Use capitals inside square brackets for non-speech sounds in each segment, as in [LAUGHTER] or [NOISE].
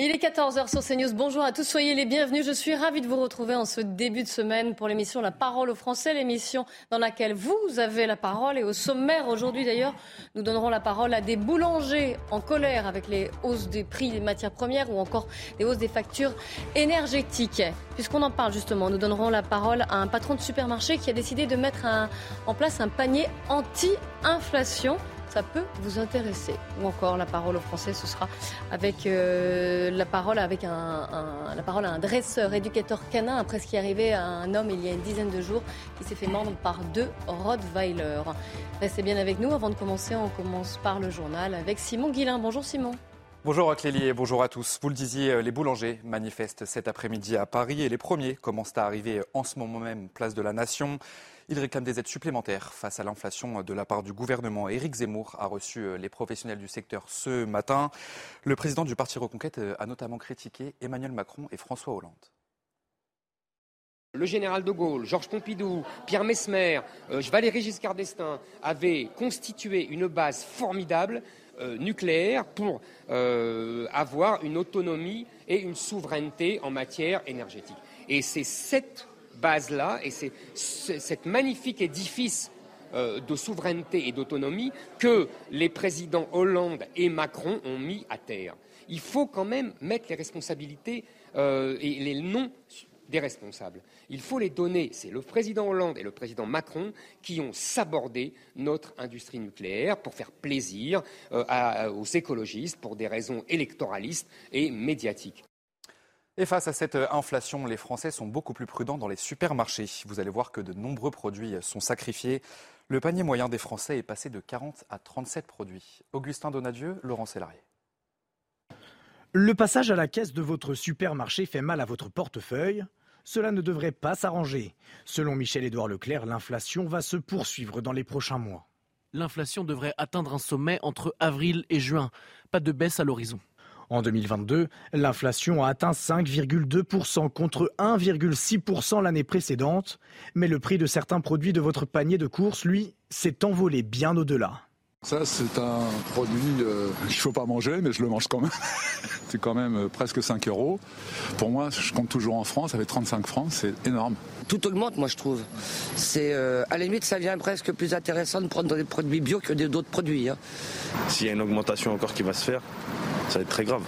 Il est 14h sur CNews. Bonjour à tous, soyez les bienvenus. Je suis ravie de vous retrouver en ce début de semaine pour l'émission La parole aux Français, l'émission dans laquelle vous avez la parole. Et au sommaire aujourd'hui d'ailleurs, nous donnerons la parole à des boulangers en colère avec les hausses des prix des matières premières ou encore des hausses des factures énergétiques. Puisqu'on en parle justement, nous donnerons la parole à un patron de supermarché qui a décidé de mettre en place un panier anti-inflation ça peut vous intéresser. Ou encore la parole aux Français, ce sera avec euh, la parole avec un, la parole à un dresseur, éducateur canin, après ce qui est arrivé à un homme il y a une dizaine de jours qui s'est fait mordre par deux Rottweiler. Restez bien avec nous. Avant de commencer, on commence par le journal avec Simon Guillain. Bonjour Simon. Bonjour Clélie et bonjour à tous. Vous le disiez, les boulangers manifestent cet après-midi à Paris et les premiers commencent à arriver en ce moment même place de la Nation. Ils réclament des aides supplémentaires face à l'inflation de la part du gouvernement. Éric Zemmour a reçu les professionnels du secteur ce matin. Le président du Parti Reconquête a notamment critiqué Emmanuel Macron et François Hollande. Le général de Gaulle, Georges Pompidou, Pierre Mesmer, euh, Valéry Giscard d'Estaing avaient constitué une base formidable euh, nucléaire pour euh, avoir une autonomie et une souveraineté en matière énergétique. Et c'est cette base-là et c'est ce- cette magnifique édifice euh, de souveraineté et d'autonomie que les présidents Hollande et Macron ont mis à terre. Il faut quand même mettre les responsabilités euh, et les noms des responsables. Il faut les donner. C'est le président Hollande et le président Macron qui ont sabordé notre industrie nucléaire pour faire plaisir euh, aux écologistes pour des raisons électoralistes et médiatiques. Et face à cette inflation, les Français sont beaucoup plus prudents dans les supermarchés. Vous allez voir que de nombreux produits sont sacrifiés. Le panier moyen des Français est passé de 40 à 37 produits. Augustin Donadieu, Laurent Sélarié. Le passage à la caisse de votre supermarché fait mal à votre portefeuille. Cela ne devrait pas s'arranger. Selon Michel-Édouard Leclerc, l'inflation va se poursuivre dans les prochains mois. L'inflation devrait atteindre un sommet entre avril et juin. Pas de baisse à l'horizon. En 2022, l'inflation a atteint 5,2% contre 1,6% l'année précédente. Mais le prix de certains produits de votre panier de courses, lui, s'est envolé bien au-delà. Ça, c'est un produit euh, qu'il ne faut pas manger, mais je le mange quand même. [LAUGHS] c'est quand même euh, presque 5 euros. Pour moi, je compte toujours en France, avec 35 francs, c'est énorme. Tout augmente, moi, je trouve. C'est euh, à la limite, ça devient presque plus intéressant de prendre des produits bio que d'autres produits. hein. S'il y a une augmentation encore qui va se faire, ça va être très grave.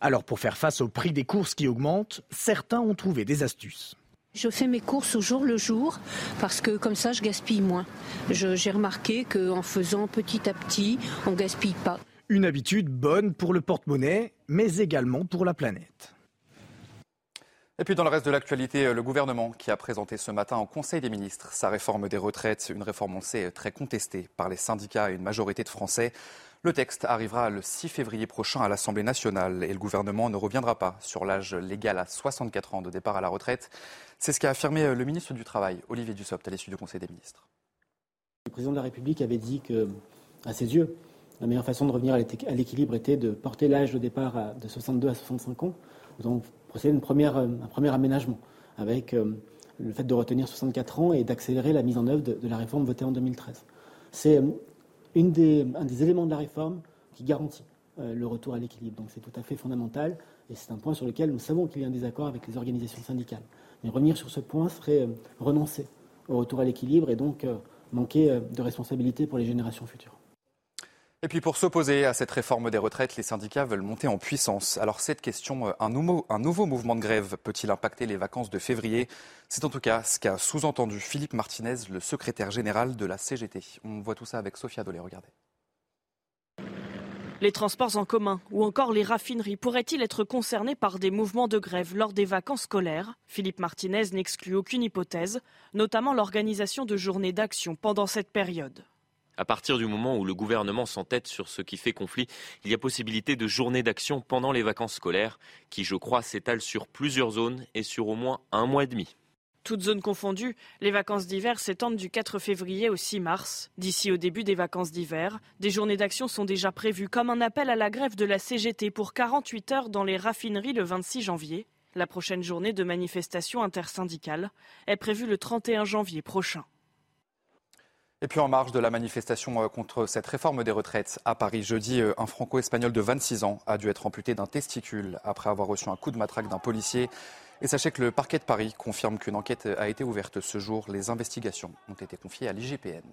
Alors pour faire face au prix des courses qui augmentent, certains ont trouvé des astuces. Je fais mes courses au jour le jour parce que comme ça je gaspille moins. Je- J'ai remarqué qu'en faisant petit à petit, on gaspille pas. Une habitude bonne pour le porte-monnaie, mais également pour la planète. Et puis dans le reste de l'actualité, le gouvernement qui a présenté ce matin au Conseil des ministres sa réforme des retraites, une réforme on sait très contestée par les syndicats et une majorité de Français. Le texte arrivera le 6 février prochain à l'Assemblée nationale et le gouvernement ne reviendra pas sur l'âge légal à 64 ans de départ à la retraite. C'est ce qu'a affirmé le ministre du Travail, Olivier Dussopt, à l'issue du Conseil des ministres. Le président de la République avait dit que, à ses yeux, la meilleure façon de revenir à l'équilibre était de porter l'âge de départ de 62 à 65 ans. Nous avons procédé à euh, un premier aménagement avec euh, le fait de retenir 64 ans et d'accélérer la mise en œuvre de, la réforme votée en 2013. C'est euh, un des éléments de la réforme qui garantit euh, le retour à l'équilibre. Donc c'est tout à fait fondamental et c'est un point sur lequel nous savons qu'il y a un désaccord avec les organisations syndicales. Mais revenir sur ce point serait euh, renoncer au retour à l'équilibre et donc euh, manquer de responsabilité pour les générations futures. Et puis pour s'opposer à cette réforme des retraites, les syndicats veulent monter en puissance. Alors cette question, euh, un nouveau, un nouveau mouvement de grève peut-il impacter les vacances de février? C'est en tout cas ce qu'a sous-entendu Philippe Martinez, le secrétaire général de la CGT. On voit tout ça avec Sophia Dolé, regardez. Les transports en commun ou encore les raffineries pourraient-ils être concernés par des mouvements de grève lors des vacances scolaires? Philippe Martinez n'exclut aucune hypothèse, notamment l'organisation de journées d'action pendant cette période. À partir du moment où le gouvernement s'entête sur ce qui fait conflit, il y a possibilité de journées d'action pendant les vacances scolaires, qui, je crois, s'étalent sur plusieurs zones et sur au moins un mois et demi. Toutes zones confondues, les vacances d'hiver s'étendent du 4 février au 6 mars. D'ici au début des vacances d'hiver, des journées d'action sont déjà prévues, comme un appel à la grève de la CGT pour 48 heures dans les raffineries le 26 janvier. La prochaine journée de manifestation intersyndicale est prévue le 31 janvier prochain. Et puis en marge de la manifestation euh, contre cette réforme des retraites à Paris jeudi, euh, un franco-espagnol de 26 ans a dû être amputé d'un testicule après avoir reçu un coup de matraque d'un policier. Et sachez que le parquet de Paris confirme qu'une enquête a été ouverte ce jour. Les investigations ont été confiées à l'IGPN.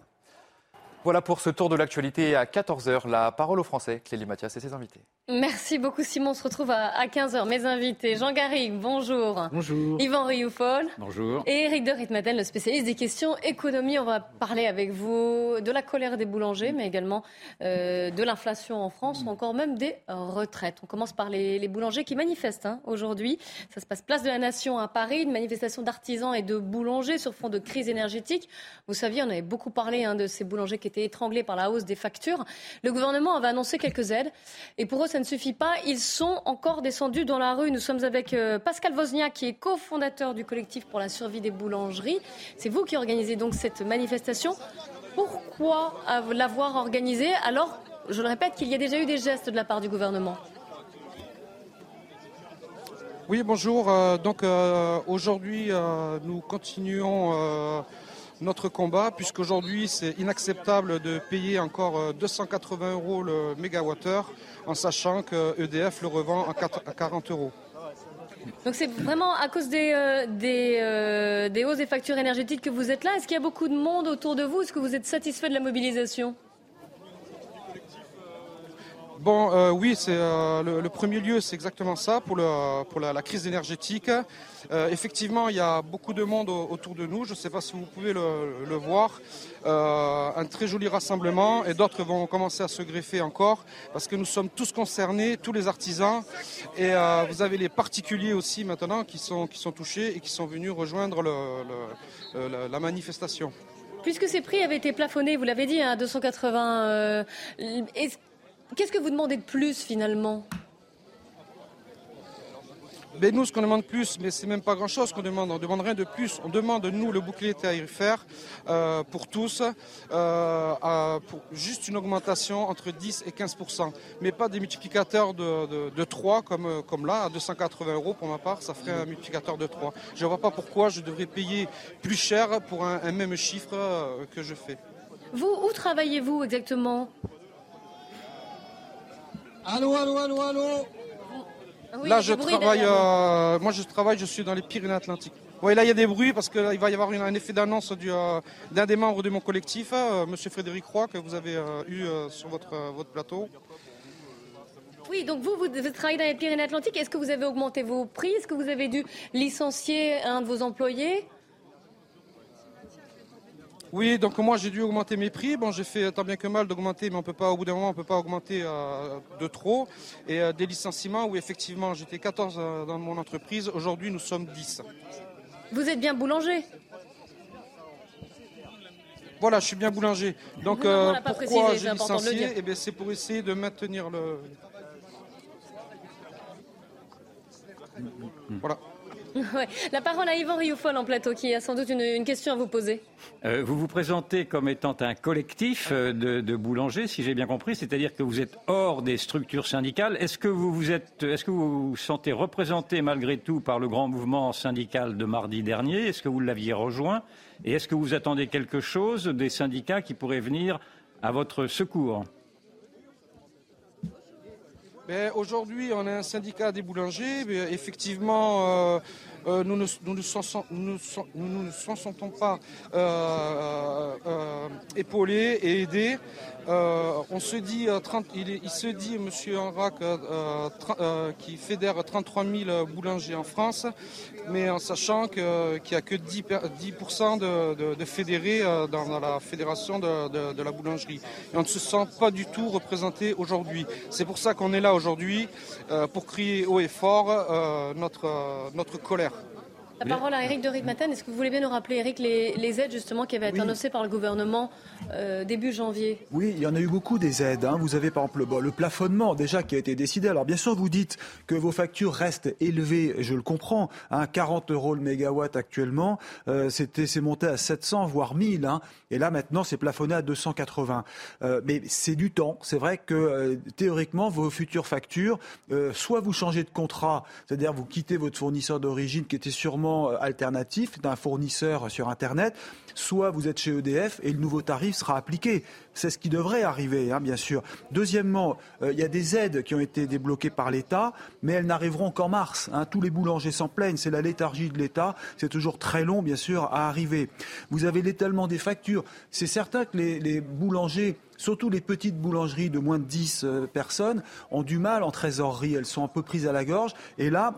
Voilà pour ce tour de l'actualité à 14h. La parole aux Français, Clélie Mathias et ses invités. Merci beaucoup Simon. On se retrouve à 15h. Mes invités, Jean Garrigue, bonjour. Bonjour. Yvan Rioufol. Bonjour. Et Eric de Ritmaten, le spécialiste des questions économie. On va parler avec vous de la colère des boulangers, mais également euh, de l'inflation en France ou encore même des retraites. On commence par les, boulangers qui manifestent hein, aujourd'hui. Ça se passe place de la Nation à Paris, une manifestation d'artisans et de boulangers sur fond de crise énergétique. Vous saviez, on avait beaucoup parlé hein, de ces boulangers qui étaient étranglés par la hausse des factures. Le gouvernement avait annoncé quelques aides et pour eux, ça ne suffit pas. Ils sont encore descendus dans la rue. Nous sommes avec euh, Pascal Wozniak, qui est cofondateur du collectif pour la survie des boulangeries. C'est vous qui organisez donc cette manifestation. Pourquoi l'avoir organisée? Alors, je le répète, qu'il y a déjà eu des gestes de la part du gouvernement oui, bonjour. Euh, donc euh, aujourd'hui, nous continuons notre combat, puisqu'aujourd'hui c'est inacceptable de payer encore 280 euh, euros le mégawattheure, en sachant que EDF le revend à 40 euros. Donc c'est vraiment à cause des, euh, euh, des, hausses des factures énergétiques que vous êtes là. Est-ce qu'il y a beaucoup de monde autour de vous? Est-ce que vous êtes satisfait de la mobilisation? Bon, oui, c'est le, premier lieu, c'est exactement ça pour, la, crise énergétique. effectivement, il y a beaucoup de monde autour de nous. Je ne sais pas si vous pouvez le, voir. un très joli rassemblement et d'autres vont commencer à se greffer encore parce que nous sommes tous concernés, tous les artisans et vous avez les particuliers aussi maintenant qui sont, qui sont touchés et qui sont venus rejoindre la manifestation. Puisque ces prix avaient été plafonnés, vous l'avez dit, à 280, Qu'est-ce que vous demandez de plus finalement? Ben nous, ce qu'on demande plus, mais c'est même pas grand-chose qu'on demande. On demande rien de plus. On demande nous le bouclier tarifaire euh, pour tous, euh, pour juste une augmentation entre 10 et 15% mais pas des multiplicateurs de, 3 comme, comme là, à 280 euros pour ma part, ça ferait un multiplicateur de 3. Je ne vois pas pourquoi je devrais payer plus cher pour un, même chiffre euh, que je fais. Vous, où travaillez-vous exactement? Allô, allô, allô, allô Là, je travaille, euh, moi je travaille, je suis dans les Pyrénées-Atlantiques. Oui, là il y a des bruits parce qu'il va y avoir un effet d'annonce euh, d'un des membres de mon collectif, euh, Monsieur Frédéric Roy, que vous avez eu sur votre, votre plateau. Oui, donc vous, vous, vous travaillez dans les Pyrénées-Atlantiques. Est-ce que vous avez augmenté vos prix? Est-ce que vous avez dû licencier un de vos employés? Oui, donc moi j'ai dû augmenter mes prix. Bon, j'ai fait tant bien que mal d'augmenter, mais on peut pas, au bout d'un moment, on peut pas augmenter euh, de trop. Et euh, des licenciements où effectivement j'étais 14 euh, dans mon entreprise, aujourd'hui nous sommes 10. Vous êtes bien boulanger Voilà, je suis bien boulanger. Donc pourquoi j'ai licencié? eh C'est pour essayer de maintenir le. Voilà. [LAUGHS] La parole à Yvan Rioufol en plateau, qui a sans doute une, question à vous poser. Euh, vous vous présentez comme étant un collectif euh, de, boulangers, si j'ai bien compris, c'est-à-dire que vous êtes hors des structures syndicales. Est-ce que vous vous êtes, est-ce que vous vous sentez représenté malgré tout par le grand mouvement syndical de mardi dernier? Est-ce que vous l'aviez rejoint? Et est-ce que vous attendez quelque chose des syndicats qui pourraient venir à votre secours? Aujourd'hui, on a un syndicat des boulangers. effectivement, euh, euh, nous, ne, nous, sentons pas euh, épaulés et aidés. On se dit, il, se dit, M. Enrac, qui fédère 33 000 boulangers en France, mais en sachant qu'il n'y a que 10%, de, fédérés dans, la fédération de, de, la boulangerie. Et on ne se sent pas du tout représenté aujourd'hui. C'est pour ça qu'on est là aujourd'hui euh, pour crier haut et fort euh, notre, euh, notre colère. La parole à Eric de Ritmaten. Est-ce que vous voulez bien nous rappeler, Eric, les, aides justement qui avaient été annoncées par le gouvernement euh, début janvier? Oui, il y en a eu beaucoup des aides. Hein. Vous avez par exemple le, plafonnement déjà qui a été décidé. Alors bien sûr, vous dites que vos factures restent élevées, je le comprends. Hein, 40 euros le mégawatt actuellement, euh, c'était c'est monté à 700 voire 1000. Hein. et là maintenant, c'est plafonné à 280. Euh, mais c'est du temps. C'est vrai que théoriquement, vos futures factures, soit vous changez de contrat, c'est-à-dire vous quittez votre fournisseur d'origine qui était sûrement alternatif d'un fournisseur sur Internet, soit vous êtes chez EDF et le nouveau tarif sera appliqué. C'est ce qui devrait arriver, hein, bien sûr. Deuxièmement, euh, il y a des aides qui ont été débloquées par l'État, mais elles n'arriveront qu'en mars. Hein. Tous les boulangers s'en plaignent. C'est la léthargie de l'État. C'est toujours très long, bien sûr, à arriver. Vous avez l'étalement des factures. C'est certain que les, les boulangers surtout les petites boulangeries de moins de 10 euh, personnes, ont du mal en trésorerie. Elles sont un peu prises à la gorge. Et là,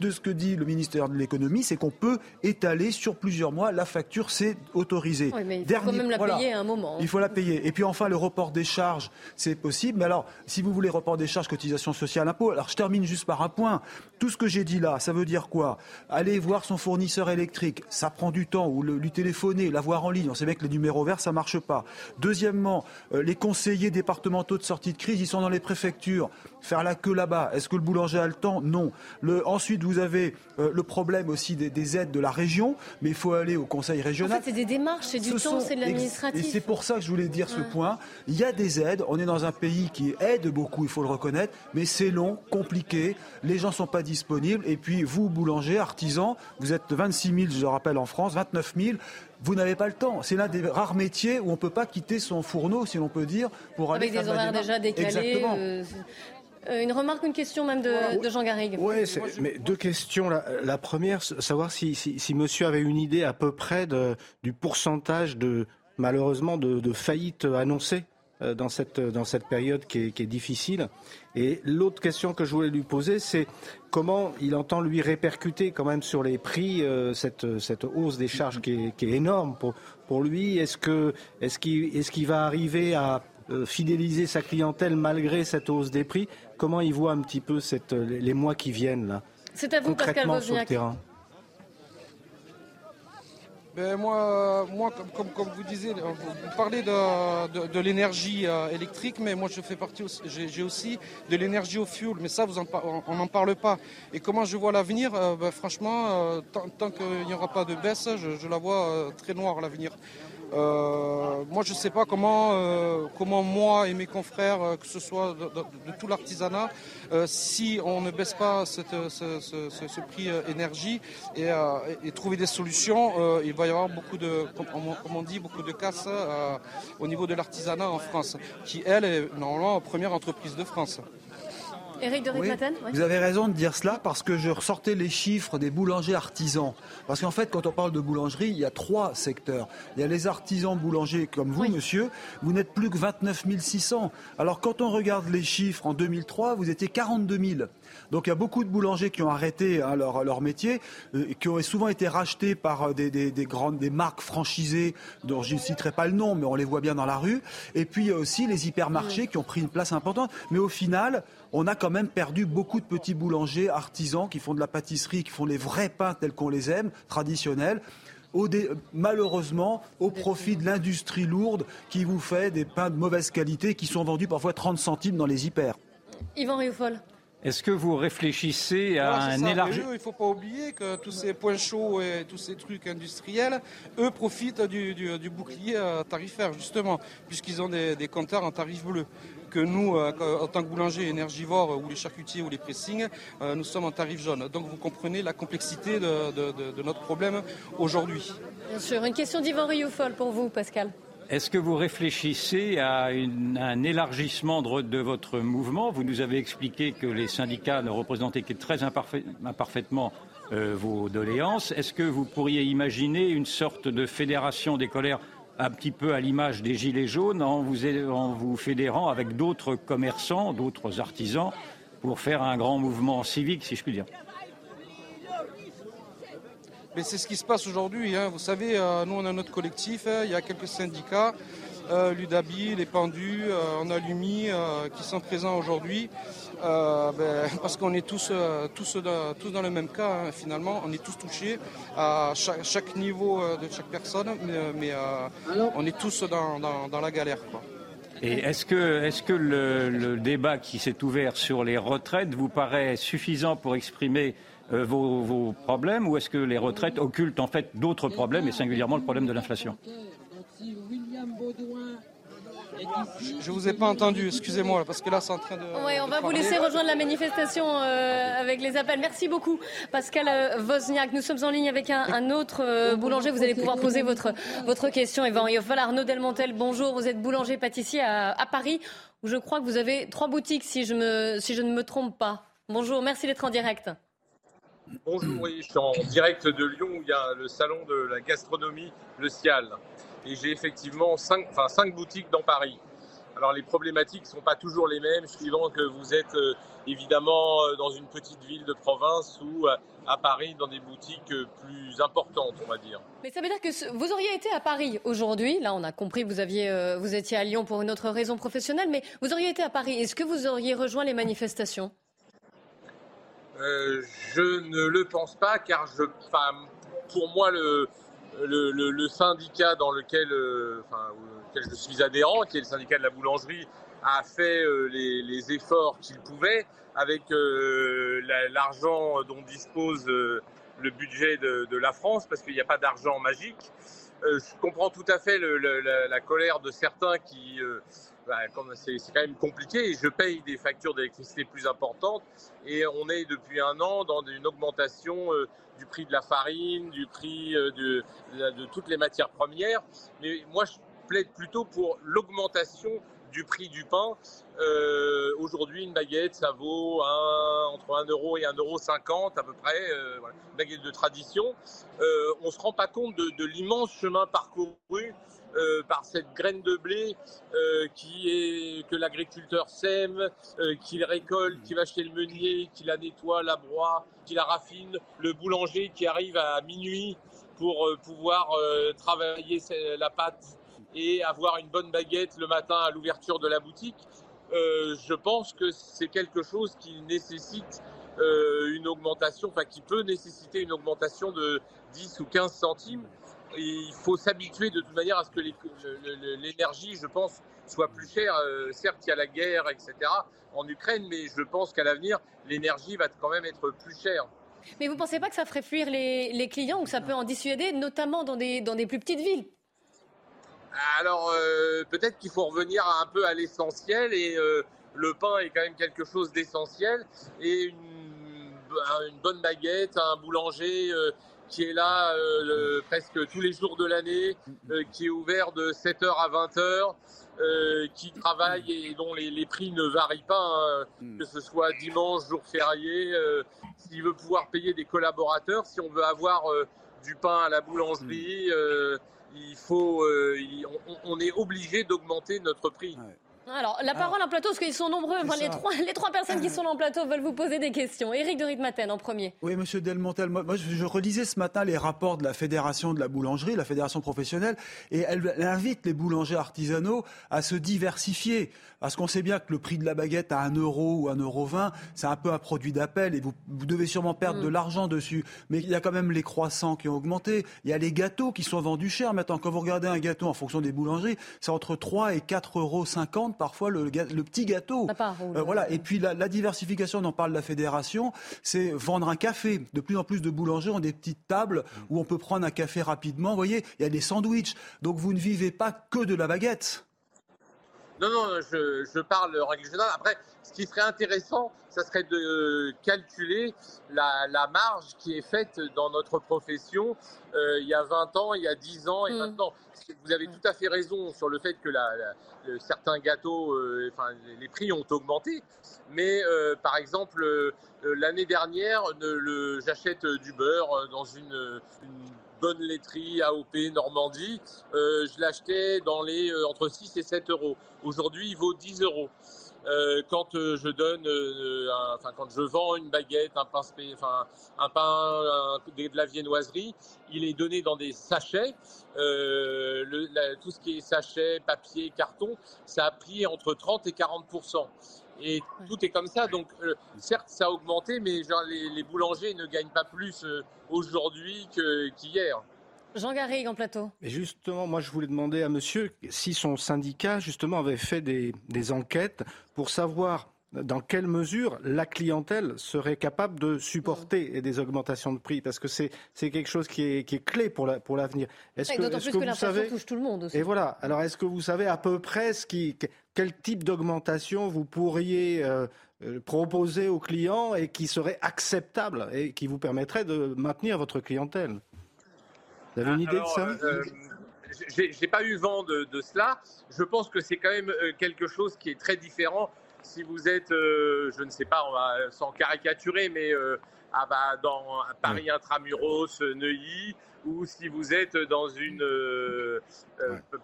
de ce que dit le ministère de l'économie, c'est qu'on peut étaler sur plusieurs mois. La facture, c'est autorisé. Oui, mais il faut quand même la payer à un moment. Il faut la payer. Et puis enfin, le report des charges, c'est possible. Mais alors, si vous voulez report des charges, cotisation sociale, impôt, alors je termine juste par un point. Tout ce que j'ai dit là, ça veut dire quoi? Aller voir son fournisseur électrique, ça prend du temps, ou lui téléphoner, l'avoir en ligne. On sait bien que les numéros verts, ça marche pas. Deuxièmement, euh, les conseillers départementaux de sortie de crise, ils sont dans les préfectures. Faire la queue là-bas. Est-ce que le boulanger a le temps? Non. Le, ensuite, vous avez euh, le problème aussi des, aides de la région, mais il faut aller au conseil régional. En fait, c'est des démarches, c'est du temps, c'est de l'administratif. Et c'est pour ça que je voulais dire ce point. Il y a des aides. On est dans un pays qui aide beaucoup, il faut le reconnaître, mais c'est long, compliqué. Les gens ne sont pas disponibles. Et puis, vous, boulanger, artisan, vous êtes 26 000, je le rappelle, en France, 29 000 vous n'avez pas le temps. C'est l'un des rares métiers où on ne peut pas quitter son fourneau, si l'on peut dire, pour aller Avec des horaires déjà décalés. Exactement. Euh, une remarque, une question même de, Jean Garrigue. Oui, mais deux questions. La, première, savoir si, si, monsieur avait une idée à peu près de, du pourcentage de, malheureusement, de, de faillites annoncées euh, dans cette, dans cette période qui est, qui est difficile. Et l'autre question que je voulais lui poser, c'est comment il entend lui répercuter quand même sur les prix euh, cette, cette hausse des charges qui est, qui est énorme pour, pour lui. Est-ce que est-ce qu'il est-ce qu'il va arriver à euh, fidéliser sa clientèle malgré cette hausse des prix? Comment il voit un petit peu cette, les mois qui viennent là C'est à vous, concrètement sur le terrain? Ben moi, moi comme, comme, vous disiez, vous parlez de, de, l'énergie euh, électrique, mais moi je fais partie aussi, j'ai aussi de l'énergie au fuel, mais ça vous en, on n'en parle pas. Et comment je vois l'avenir euh, ben, Franchement, tant, qu'il n'y aura pas de baisse, je, je la vois très noire l'avenir. Euh, moi, je ne sais pas comment, euh, comment moi et mes confrères, euh, que ce soit de, tout l'artisanat, si on ne baisse pas ce, prix énergie et, trouver des solutions, il va y avoir beaucoup de, comme, on dit, beaucoup de casse au niveau de l'artisanat en France, qui elle est normalement la première entreprise de France. Éric de oui, Vous avez raison de dire cela parce que je ressortais les chiffres des boulangers artisans. Parce qu'en fait, quand on parle de boulangerie, il y a trois secteurs. Il y a les artisans boulangers comme vous, monsieur. Vous n'êtes plus que 29 600. Alors quand on regarde les chiffres en 2003, vous étiez 42 000. Donc il y a beaucoup de boulangers qui ont arrêté hein, leur, leur, métier, euh, qui ont souvent été rachetés par euh, des, des, des, grandes des marques franchisées dont je ne citerai pas le nom, mais on les voit bien dans la rue. Et puis il y a aussi les hypermarchés qui ont pris une place importante. Mais au final, on a quand même perdu beaucoup de petits boulangers, artisans qui font de la pâtisserie, qui font les vrais pains tels qu'on les aime, traditionnels. malheureusement au profit de l'industrie lourde qui vous fait des pains de mauvaise qualité qui sont vendus parfois 30 centimes dans les hyper. Yvan Rioufol. Est-ce que vous réfléchissez à un élargissement Il ne faut pas oublier que tous ces points chauds et tous ces trucs industriels, eux profitent du, bouclier euh, tarifaire, justement, puisqu'ils ont des, compteurs en tarif bleu que nous, euh, en tant que boulanger énergivore ou les charcutiers ou les pressings, euh, nous sommes en tarif jaune. Donc vous comprenez la complexité de, notre problème aujourd'hui. Bien sûr. Une question d'Yvan Rioufol pour vous, Pascal. Est-ce que vous réfléchissez à, un élargissement de, votre mouvement? Vous nous avez expliqué que les syndicats ne représentaient que très imparfaitement euh, vos doléances. Est-ce que vous pourriez imaginer une sorte de fédération des colères un petit peu à l'image des Gilets jaunes en vous, en vous fédérant avec d'autres commerçants, d'autres artisans pour faire un grand mouvement civique, si je puis dire? Mais c'est ce qui se passe aujourd'hui. Hein. Vous savez, euh, nous, on a notre collectif, hein. il y a quelques syndicats. l'Udabi, les pendus, en alumi, qui sont présents aujourd'hui. Ben, [LAUGHS] parce qu'on est tous, tous, dans, tous dans le même cas, hein, finalement. On est tous touchés à chaque, niveau de chaque personne, mais, on est tous dans, la galère. Et est-ce que, est que le, débat qui s'est ouvert sur les retraites vous paraît suffisant pour exprimer euh, vos, problèmes ou est-ce que les retraites occultent en fait d'autres problèmes et singulièrement le problème de l'inflation? Je vous ai pas entendu, excusez-moi, parce que là, c'est en train de. Oui, on va vous laisser rejoindre la manifestation euh, avec les appels. Merci beaucoup, Pascal euh, Wozniak. Nous sommes en ligne avec un, autre euh, boulanger. Vous allez pouvoir poser votre, votre question. Yvan Voilà, Arnaud Delmontel, bonjour. Vous êtes boulanger-pâtissier à, à, Paris, où je crois que vous avez trois boutiques, si je, me, si je ne me trompe pas. Bonjour, merci d'être en direct. Bonjour, oui, je suis en direct de Lyon où il y a le salon de la gastronomie, le Cial. Et j'ai effectivement cinq, enfin, cinq boutiques dans Paris. Alors les problématiques ne sont pas toujours les mêmes, suivant que vous êtes euh, évidemment euh, dans une petite ville de province ou euh, à Paris dans des boutiques plus importantes, on va dire. Mais ça veut dire que vous auriez été à Paris aujourd'hui. Là, on a compris que vous, aviez, vous étiez à Lyon pour une autre raison professionnelle, mais vous auriez été à Paris. Est-ce que vous auriez rejoint les manifestations? Je ne le pense pas, car je, pour moi, le, syndicat dans lequel, je suis adhérent, qui est le syndicat de la boulangerie, a fait euh, les, efforts qu'il pouvait avec euh, l'argent dont dispose euh, le budget de, la France, parce qu'il n'y a pas d'argent magique. je comprends tout à fait la, colère de certains qui, bah, c'est quand même compliqué, et je paye des factures d'électricité plus importantes, et on est depuis un an dans une augmentation du prix de la farine, du prix de, de toutes les matières premières. Mais moi, je plaide plutôt pour l'augmentation du prix du pain. Euh, aujourd'hui, une baguette, ça vaut entre 1 euro et 1,50 euro à peu près, euh, une baguette de tradition. Euh, on ne se rend pas compte de, l'immense chemin parcouru par cette graine de blé qui est, que l'agriculteur sème, qu'il récolte, qui va chez le meunier, qui la nettoie, la broie, qui la raffine, le boulanger qui arrive à minuit pour pouvoir travailler la pâte et avoir une bonne baguette le matin à l'ouverture de la boutique, euh, je pense que c'est quelque chose qui nécessite euh, une augmentation, enfin qui peut nécessiter une augmentation de 10 ou 15 centimes. Il faut s'habituer de toute manière à ce que l'énergie, je pense, soit plus chère. Euh, certes, il y a la guerre, etc. en Ukraine, mais je pense qu'à l'avenir, l'énergie va quand même être plus chère. Mais vous ne pensez pas que ça ferait fuir les, les clients ou que ça peut en dissuader, notamment dans des, dans des plus petites villes? Alors euh, peut-être qu'il faut revenir un peu à l'essentiel et euh, le pain est quand même quelque chose d'essentiel et une, bonne baguette, un boulanger qui est là presque tous les jours de l'année, qui est ouvert de 7h à 20h, qui travaille et dont les, prix ne varient pas, hein, hmm. que ce soit dimanche, jour férié, s'il veut pouvoir payer des collaborateurs, si on veut avoir du pain à la boulangerie il faut, euh, on, est obligé d'augmenter notre prix. Alors, la parole en plateau, parce qu'ils sont nombreux. les, trois, les trois personnes qui sont en plateau veulent vous poser des questions. Éric de Ritmaten en premier. Oui, monsieur Delmontel. Moi, je relisais ce matin les rapports de la Fédération de la boulangerie, la Fédération professionnelle, et elle, invite les boulangers artisanaux à se diversifier. Parce qu'on sait bien que le prix de la baguette à 1 euro ou 1,20 euro, c'est un peu un produit d'appel et vous, devez sûrement perdre mm. de l'argent dessus. Mais il y a quand même les croissants qui ont augmenté. Il y a les gâteaux qui sont vendus cher maintenant. Quand vous regardez un gâteau en fonction des boulangeries, c'est entre 3 et 4,50 euros parfois le, le petit gâteau. Euh, voilà. Et puis la, diversification dont parle la fédération, c'est vendre un café. De plus en plus de boulangers ont des petites tables où on peut prendre un café rapidement. Vous voyez, il y a des sandwichs. Donc vous ne vivez pas que de la baguette. Non, non, je, je parle règle générale. Après, ce qui serait intéressant, ça serait de calculer la, la, marge qui est faite dans notre profession euh, il y a 20 ans, il y a 10 ans et mm. maintenant. Vous avez tout à fait raison sur le fait que la, certains gâteaux, euh, enfin, les prix ont augmenté. Mais euh, par exemple, l'année dernière, j'achète du beurre dans une, une bonne laiterie AOP Normandie. je l'achetais dans les entre 6 et 7 euros. Aujourd'hui, il vaut 10 euros. Euh, quand euh, je donne, euh, enfin quand je vends une baguette, un pain, enfin un pain, de la viennoiserie, il est donné dans des sachets. Euh, tout ce qui est sachet, papier, carton, ça a pris entre 30 et 40 et tout est comme ça. Donc, euh, certes, ça a augmenté, mais genre, les, les boulangers ne gagnent pas plus euh, aujourd'hui qu'hier. Jean Garrigue en plateau. Mais justement, moi, je voulais demander à monsieur si son syndicat, justement, avait fait des, des enquêtes pour savoir dans quelle mesure la clientèle serait capable de supporter des augmentations de prix, parce que c'est c'est quelque chose qui est, qui est clé pour la- pour l'avenir. Est-ce Et que, plus que que, vous l'inflation savez touche tout le monde aussi. et voilà. Alors, est-ce que vous savez à peu près ce qui, quel type d'augmentation vous pourriez euh, euh, proposer aux clients et qui serait acceptable et qui vous permettrait de maintenir votre clientèle? Vous avez une idée Alors, de ça euh, j'ai j'ai pas eu vent de, de cela. Je pense que c'est quand même euh, quelque chose qui est très différent. Si vous êtes, euh, je ne sais pas, on va sans caricaturer, mais euh, ah bah, dans Paris intramuros, euh, Neuilly, ou si vous êtes dans une, euh,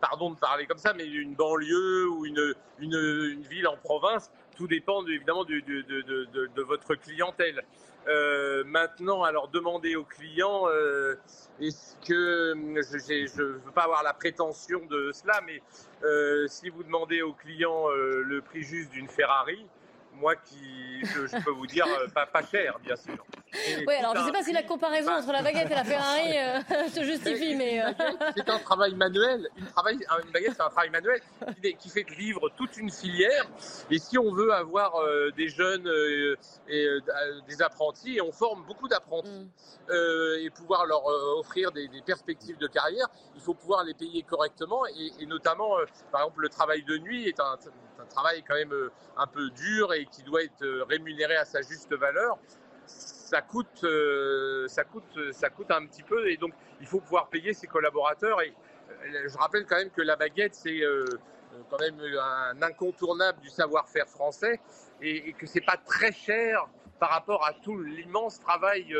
pardon de parler comme ça, mais une banlieue ou une, une, une ville en province, tout dépend de- évidemment de, de- de- de votre clientèle. Euh, maintenant, alors demander aux clients, euh, est-ce que je ne veux pas avoir la prétention de cela, mais euh, si vous demandez aux clients euh, le prix juste d'une Ferrari, moi qui je, je peux vous dire euh, pas, pas cher, bien sûr. Oui, alors je ne sais pas si la comparaison entre la baguette et la Ferrari euh, [LAUGHS] se justifie, mais. euh, c'est un travail manuel. Une, travail, une baguette, c'est un travail manuel qui, qui fait vivre toute une filière. Et si on veut avoir euh, des jeunes euh, et euh, des apprentis, et on forme beaucoup d'apprentis, euh, et pouvoir leur euh, offrir des, des perspectives de carrière, il faut pouvoir les payer correctement. Et, et notamment, euh, par exemple, le travail de nuit est un, un travail quand même euh, un peu dur et qui doit être euh, rémunéré à sa juste valeur ça coûte, euh, ça coûte, ça coûte un petit peu, et donc il faut pouvoir payer ses collaborateurs. Et je rappelle quand même que la baguette, c'est quand même un incontournable du savoir-faire français, et, que c'est pas très cher par rapport à tout l'immense travail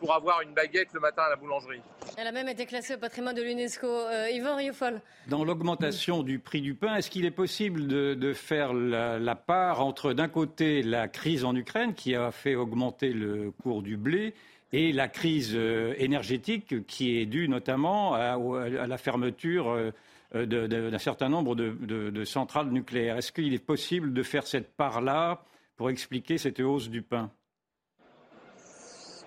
pour avoir une baguette le matin à la boulangerie. Elle a même été classée au patrimoine de l'UNESCO. Euh, Yvan Rioufol. Dans l'augmentation du prix du pain, est-ce qu'il est possible de, de faire la, la part entre, d'un côté, la crise en Ukraine qui a fait augmenter le cours du blé et la crise euh, énergétique qui est due notamment à, la fermeture euh, d'un certain nombre de, de- de centrales nucléaires? Est-ce qu'il est possible de faire cette part-là pour expliquer cette hausse du pain?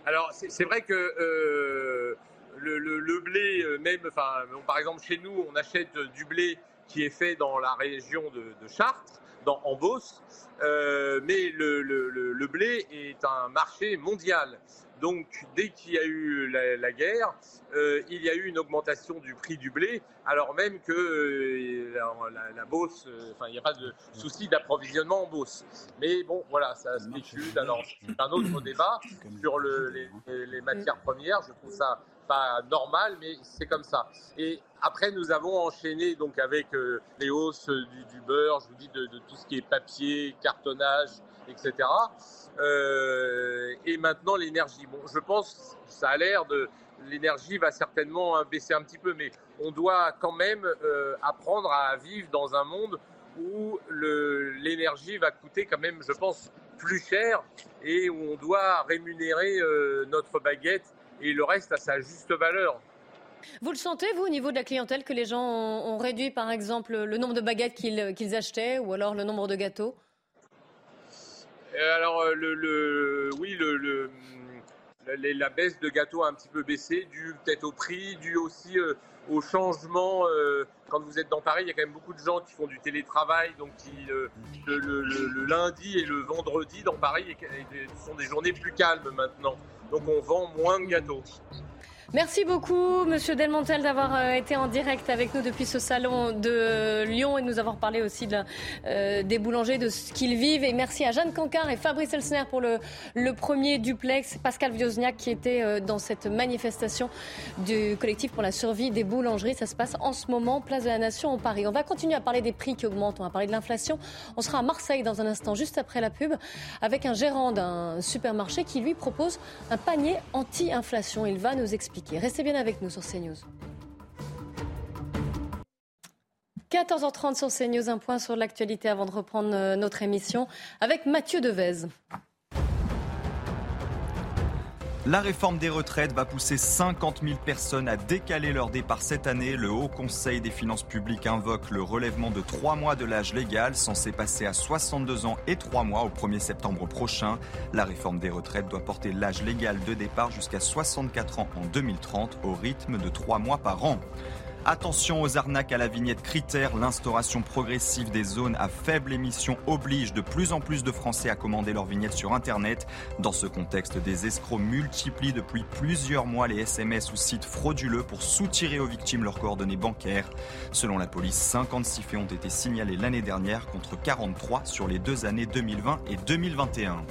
Alors, c'est vrai que euh, le, blé, euh, même, par exemple, chez nous, on achète euh, du blé qui est fait dans la région de, Chartres, dans, en Beauce, mais le blé est un marché mondial. Donc, dès qu'il y a eu la, la guerre, euh, il y a eu une augmentation du prix du blé, alors même que euh, la, la- euh, enfin, il n'y a pas de souci d'approvisionnement en Beauce. Mais bon, voilà, ça spécule. Alors, c'est un autre débat sur le- les, les- les matières premières. Je trouve ça pas normal, mais c'est comme ça. Et après, nous avons enchaîné donc avec euh, les hausses du, du beurre, je vous dis de, de tout ce qui est papier, cartonnage, etc. Euh, et maintenant l'énergie. Bon, je pense, ça a l'air de l'énergie va certainement hein, baisser un petit peu, mais on doit quand même euh, apprendre à vivre dans un monde où l'énergie va coûter quand même, je pense, plus cher et où on doit rémunérer euh, notre baguette et le reste à sa juste valeur. Vous le sentez, vous, au niveau de la clientèle, que les gens ont, réduit, par exemple, le nombre de baguettes qu'ils achetaient ou alors le nombre de gâteaux? Alors, euh, le, le- oui, la, baisse de gâteaux a un petit peu baissé, dû peut-être au prix, dû aussi euh, au changement. euh, quand vous êtes dans Paris, il y a quand même beaucoup de gens qui font du télétravail, donc euh, le, lundi et le vendredi dans Paris et- et- sont des journées plus calmes maintenant. Donc, on vend moins de gâteaux. Merci beaucoup, Monsieur Delmontel, d'avoir euh, été en direct avec nous depuis ce salon de Lyon et de nous avoir parlé aussi euh, des boulangers, de ce qu'ils vivent. Et merci à Jeanne Cancard et Fabrice Elsner pour le, le premier duplex. Pascal Viosniak qui était euh, dans cette manifestation du collectif pour la survie des boulangeries. Ça se passe en ce moment, place de la Nation en Paris. On va continuer à parler des prix qui augmentent, on va parler de l'inflation. On sera à Marseille dans un instant, juste après la pub, avec un gérant d'un supermarché qui lui propose un panier anti-inflation. Il va nous expliquer. Restez bien avec nous sur CNews. 14h30 sur CNews, un point sur l'actualité avant de reprendre euh, notre émission avec Mathieu Devez. La réforme des retraites va pousser 50 000 personnes à décaler leur départ cette année. Le Haut Conseil des finances publiques invoque le relèvement de 3 mois de l'âge légal, censé passer à 62 ans et 3 mois au 1er septembre prochain. La réforme des retraites doit porter l'âge légal de départ jusqu'à 64 ans en 2030 au rythme de 3 mois par an. Attention aux arnaques à la vignette critère. L'instauration progressive des zones à faible émission oblige de plus en plus de Français à commander leurs vignettes sur Internet. Dans ce contexte, des escrocs multiplient depuis plusieurs mois les SMS ou sites frauduleux pour soutirer aux victimes leurs coordonnées bancaires. Selon la police, 56 faits ont été signalés l'année dernière contre 43 sur les deux années 2020 et 2021.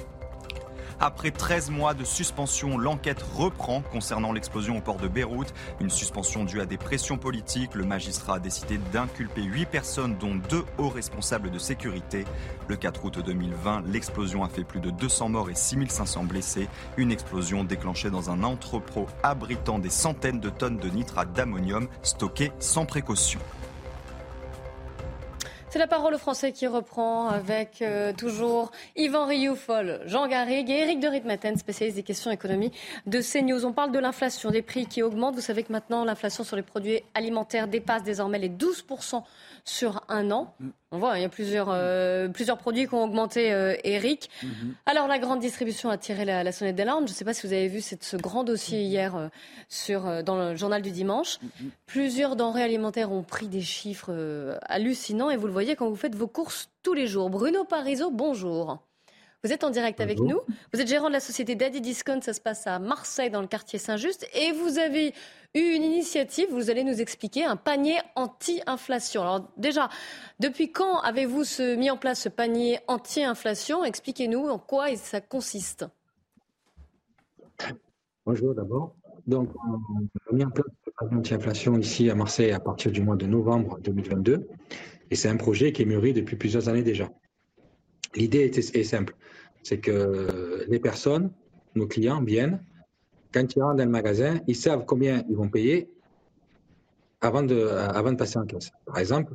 Après 13 mois de suspension, l'enquête reprend concernant l'explosion au port de Beyrouth. Une suspension due à des pressions politiques. Le magistrat a décidé d'inculper 8 personnes, dont deux hauts responsables de sécurité. Le 4 août 2020, l'explosion a fait plus de 200 morts et 6500 blessés. Une explosion déclenchée dans un entrepôt abritant des centaines de tonnes de nitrate d'ammonium stockées sans précaution. C'est la parole au français qui reprend avec euh, toujours Yvan Rioufol, Jean Garrigue et Eric de Ritmaten, spécialiste des questions économie de CNews. On parle de l'inflation, des prix qui augmentent. Vous savez que maintenant, l'inflation sur les produits alimentaires dépasse désormais les 12% sur un an. Mm. On voit, il y a plusieurs, euh, plusieurs produits qui ont augmenté, euh, Eric. Mm-hmm. Alors, la grande distribution a tiré la, sonnette d'alarme. Je ne sais pas si vous avez vu ce grand dossier mm-hmm. hier euh, sur, dans le journal du dimanche. Mm-hmm. Plusieurs denrées alimentaires ont pris des chiffres hallucinants et vous le voyez quand vous faites vos courses tous les jours. Bruno Parizeau, bonjour. Vous êtes en direct avec nous. Vous êtes gérant de la société Daddy Discount. Ça se passe à Marseille, dans le quartier Saint-Just. Et vous avez eu une initiative, vous allez nous expliquer, un panier anti-inflation. Alors déjà, depuis quand avez-vous mis en place ce panier anti-inflation? Expliquez-nous en quoi ça consiste. Bonjour d'abord. Donc, on a mis en place ce panier anti-inflation ici à Marseille à partir du mois de novembre 2022. Et c'est un projet qui est mûri depuis plusieurs années déjà. L'idée est simple. C'est que les personnes, nos clients viennent, quand ils rentrent dans le magasin, ils savent combien ils vont payer avant de, avant de passer en caisse. Par exemple,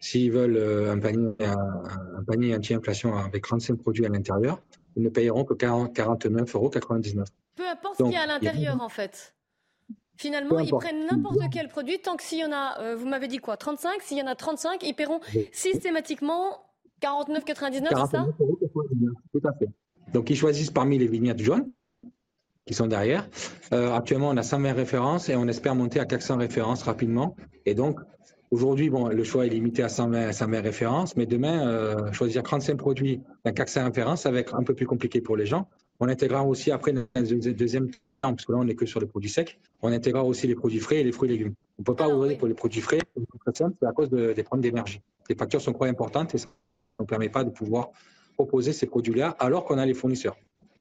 s'ils veulent euh, un panier, un, panier anti-inflation avec 35 produits à l'intérieur, ils ne payeront que 49,99 euros. Peu importe ce qu'il y a à l'intérieur, en fait. Finalement, ils prennent n'importe quel produit, tant que s'il y en a, euh, vous m'avez dit quoi, 35 S'il y en a 35, ils paieront systématiquement 49,99, c'est ça? Tout à fait. Donc, ils choisissent parmi les vignettes jaunes, qui sont derrière. Euh, actuellement, on a 120 références et on espère monter à 400 références rapidement. Et donc, aujourd'hui, bon, le choix est limité à 120, 120 références, mais demain, euh, choisir 35 produits dans 400 références, ça va être un peu plus compliqué pour les gens. On intégrera aussi après, dans le deuxième temps, parce que là, on n'est que sur les produits secs, on intégrera aussi les produits frais et les fruits et légumes. On ne peut pas ouvrir pour les produits frais, c'est à cause des problèmes d'énergie. Les factures sont trop importantes et ça ne nous permet pas de pouvoir proposer ces produits-là alors qu'on a les fournisseurs.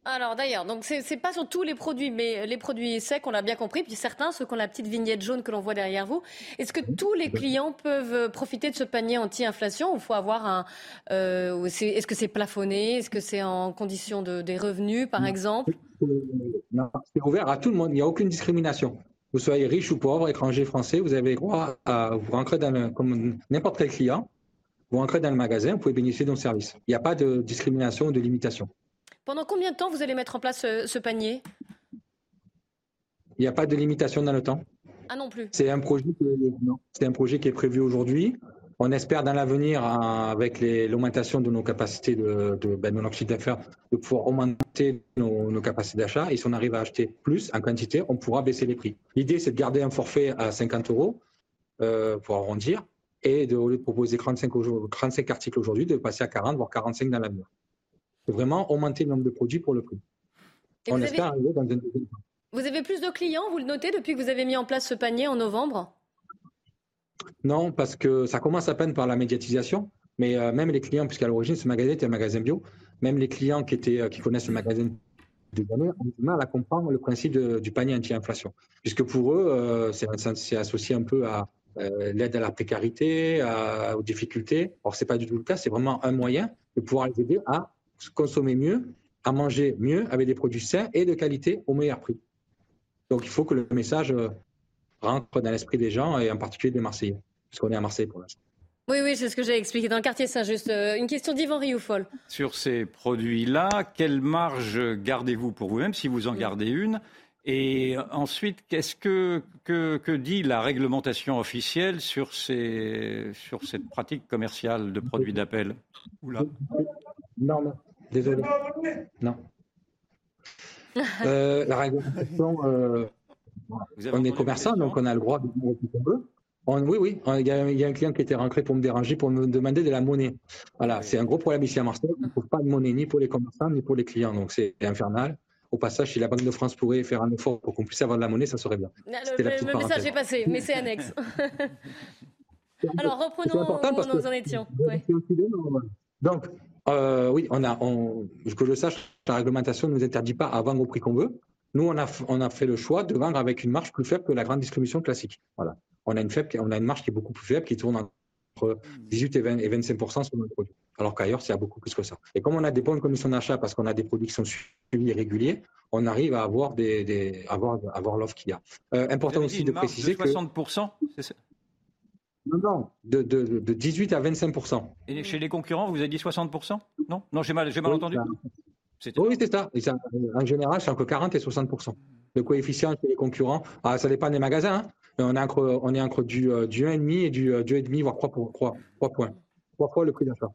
Alors d'ailleurs, donc c'est pas sur tous les produits, mais les produits secs, on l'a bien compris, puis certains, ceux qui ont la petite vignette jaune que l'on voit derrière vous. Est-ce que tous les clients peuvent profiter de ce panier anti-inflation ou faut avoir un euh, Est-ce que c'est plafonné? Est-ce que c'est en condition de, des revenus, par exemple? Non, c'est ouvert à tout le monde. Il n'y a aucune discrimination. Vous soyez riche ou pauvre, étranger, français, vous avez droit à vous rentrer dans le, comme n'importe quel client. Vous rentrez dans le magasin, vous pouvez bénéficier de nos services. Il n'y a pas de discrimination ou de limitation. Pendant combien de temps vous allez mettre en place ce, panier? Il n'y a pas de limitation dans le temps. Ah non plus. C'est un projet, c'est un projet qui est prévu aujourd'hui. On espère dans l'avenir, avec l'augmentation de nos capacités de, de, ben, de chiffre d'affaires, de pouvoir augmenter nos, capacités d'achat. Et si on arrive à acheter plus en quantité, on pourra baisser les prix. L'idée, c'est de garder un forfait à 50 euros euh, pour arrondir et de, au lieu de proposer 35, 35 articles aujourd'hui, de passer à 40, voire 45 dans l'avenir vraiment augmenter le nombre de produits pour le prix. On espère arriver dans un deuxième temps. Vous avez plus de clients, vous le notez, depuis que vous avez mis en place ce panier en novembre? Non, parce que ça commence à peine par la médiatisation. Mais euh, même les clients, puisqu'à l'origine, ce magasin était un magasin bio, même les clients qui, étaient, euh, qui connaissent le magasin des années ont du mal à comprendre le principe du panier anti-inflation. Puisque pour eux, euh, c'est associé un peu à l'aide à la précarité, aux difficultés. Or, ce n'est pas du tout le cas. C'est vraiment un moyen de pouvoir les aider à consommer mieux, à manger mieux avec des produits sains et de qualité au meilleur prix. Donc il faut que le message euh, rentre dans l'esprit des gens et en particulier des Marseillais, puisqu'on est à Marseille pour l'instant. Oui, oui, c'est ce que j'ai expliqué dans le quartier Saint-Just. Euh, une question d'Yvan Rioufol. Sur ces produits-là, quelle marge gardez-vous pour vous-même, si vous en gardez une et ensuite, qu'est-ce que, que, dit la réglementation officielle sur, ces, sur cette pratique commerciale de produits d'appel? Non, non, désolé. Non. Euh, la réglementation, euh, on est commerçant, donc on a le droit de dire ce qu'on veut. oui, oui, il y, a, un client qui était rentré pour me déranger, pour me demander de la monnaie. Voilà, c'est un gros problème ici à Marseille. On ne trouve pas de monnaie ni pour les commerçants ni pour les clients, donc c'est infernal. Au passage, si la Banque de France pourrait faire un effort pour qu'on puisse avoir de la monnaie, ça serait bien. Le, message est passé, mais c'est annexe. [LAUGHS] Alors reprenons où nous en étions. Donc, euh, oui, on a, que je sache, la réglementation ne nous interdit pas à vendre au prix qu'on veut. Nous, on a, on a fait le choix de vendre avec une marge plus faible que la grande distribution classique. Voilà. On a une, faible, on a une marge qui est beaucoup plus faible, qui tourne entre 18 et, 20, et 25 sur notre produit alors qu'ailleurs, c'est beaucoup plus que ça. Et comme on a des bonnes commissions d'achat parce qu'on a des produits qui sont suivis réguliers, on arrive à avoir, des, avoir, avoir l'offre qu'il y a. Euh, important aussi de préciser de 60%, que. Non, non, de, de, de, 18 à 25%. Et chez les concurrents, vous avez dit 60% Non? Non, j'ai mal, mal entendu Oui, c'est ça. En général, c'est entre 40 et 60%. Le coefficient chez les concurrents, ah, ça dépend des magasins, hein, on est entre, on est entre du, euh, du 1,5 et du, 2,5, euh, voire 3, 3, 3 points. 3 fois le prix d'achat.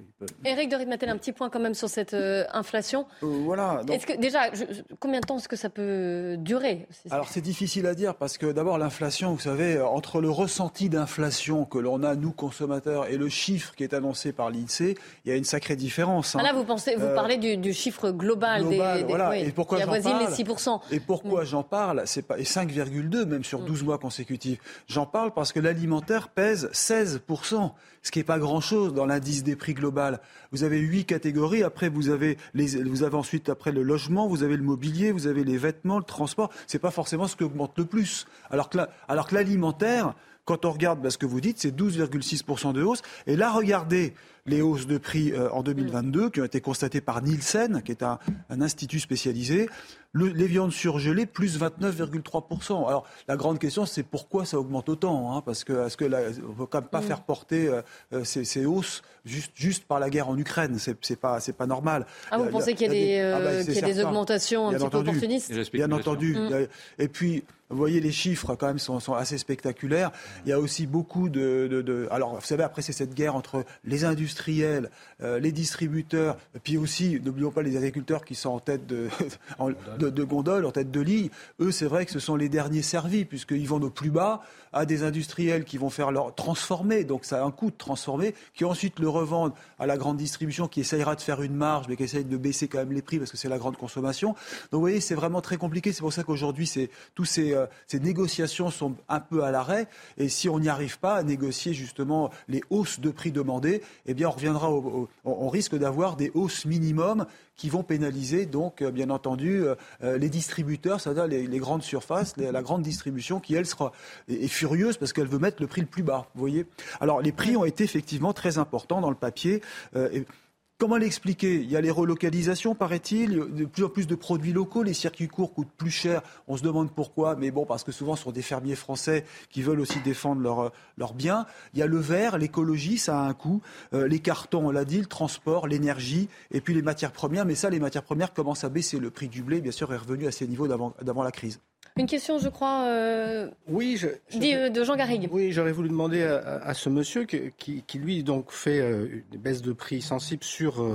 Please. Éric de Ritmatel, un petit point quand même sur cette euh, inflation. Euh, voilà. Est-ce que déjà, combien de temps est-ce que ça peut durer Alors c'est difficile à dire parce que d'abord l'inflation, vous savez, entre le ressenti d'inflation que l'on a nous consommateurs et le chiffre qui est annoncé par l'INSEE, il y a une sacrée différence. Hein. Ah là, vous pensez, vous euh, parlez du, chiffre global, des, voilà. et pourquoi qui avoisine les 6%. Et pourquoi j'en parle C'est pas et 5,2 même sur 12 mm. mois consécutifs. J'en parle parce que l'alimentaire pèse 16 ce qui n'est pas grand-chose dans l'indice des prix global. Vous avez huit catégories. Après, vous avez, ensuite après le logement, vous avez le mobilier, vous avez les vêtements, le transport. C'est pas forcément ce qui augmente le plus. Alors que, alors que l'alimentaire, quand on regarde bah, ce que vous dites, c'est 12,6% de hausse. Et là, regardez les hausses de prix euh, en 2022 qui ont été constatées par Nielsen, qui est un, institut spécialisé. Les viandes surgelées, plus 29,3%. Alors, la grande question, c'est pourquoi ça augmente autant hein, Parce que, est-ce que ne peut quand même pas mm. faire porter euh, euh, ces, hausses juste, juste par la guerre en Ukraine C'est pas, pas normal. Ah, vous pensez qu'il y a, des, augmentations un petit peu opportunistes Bien entendu. Mm. Et puis, vous voyez, les chiffres quand même sont, assez spectaculaires. Il y a aussi beaucoup de, de alors, vous savez, après c'est cette guerre entre les industriels, euh, les distributeurs, puis aussi, n'oublions pas les agriculteurs qui sont en tête [LAUGHS] de, de, gondole, en tête de ligne, eux, c'est vrai que ce sont les derniers servis, puisqu'ils vendent au plus bas à des industriels qui vont faire leur transformer, donc ça a un coût de transformer, qui ensuite le revendent à la grande distribution qui essayera de faire une marge, mais qui essaye de baisser quand même les prix parce que c'est la grande consommation. Donc vous voyez, c'est vraiment très compliqué. C'est pour ça qu'aujourd'hui, tous ces, euh, ces négociations sont un peu à l'arrêt. Et si on n'y arrive pas à négocier justement les hausses de prix demandées, eh bien on reviendra on risque d'avoir des hausses minimum qui vont pénaliser donc euh, bien entendu euh, euh, les distributeurs, c'est-à-dire les, grandes surfaces, la grande distribution qui elle sera est, furieuse parce qu'elle veut mettre le prix le plus bas. Voyez. Alors les prix ont été effectivement très importants dans le papier. Comment l'expliquer? Il y a les relocalisations, paraît-il, de plus en plus de produits locaux, les circuits courts coûtent plus cher, on se demande pourquoi, mais bon, parce que souvent ce sont des fermiers français qui veulent aussi défendre leurs leur biens. Il y a le verre, l'écologie, ça a un coût, euh, les cartons, on l'a dit, le transport, l'énergie, et puis les matières premières, mais ça, les matières premières commencent à baisser. Le prix du blé, bien sûr, est revenu à ses niveaux d'avant la crise. Une question, je crois, euh, oui, je, euh, de Jean Garrigue. Oui, j'aurais voulu demander à, ce monsieur qui, lui, donc, fait euh, une baisse de prix sensible sur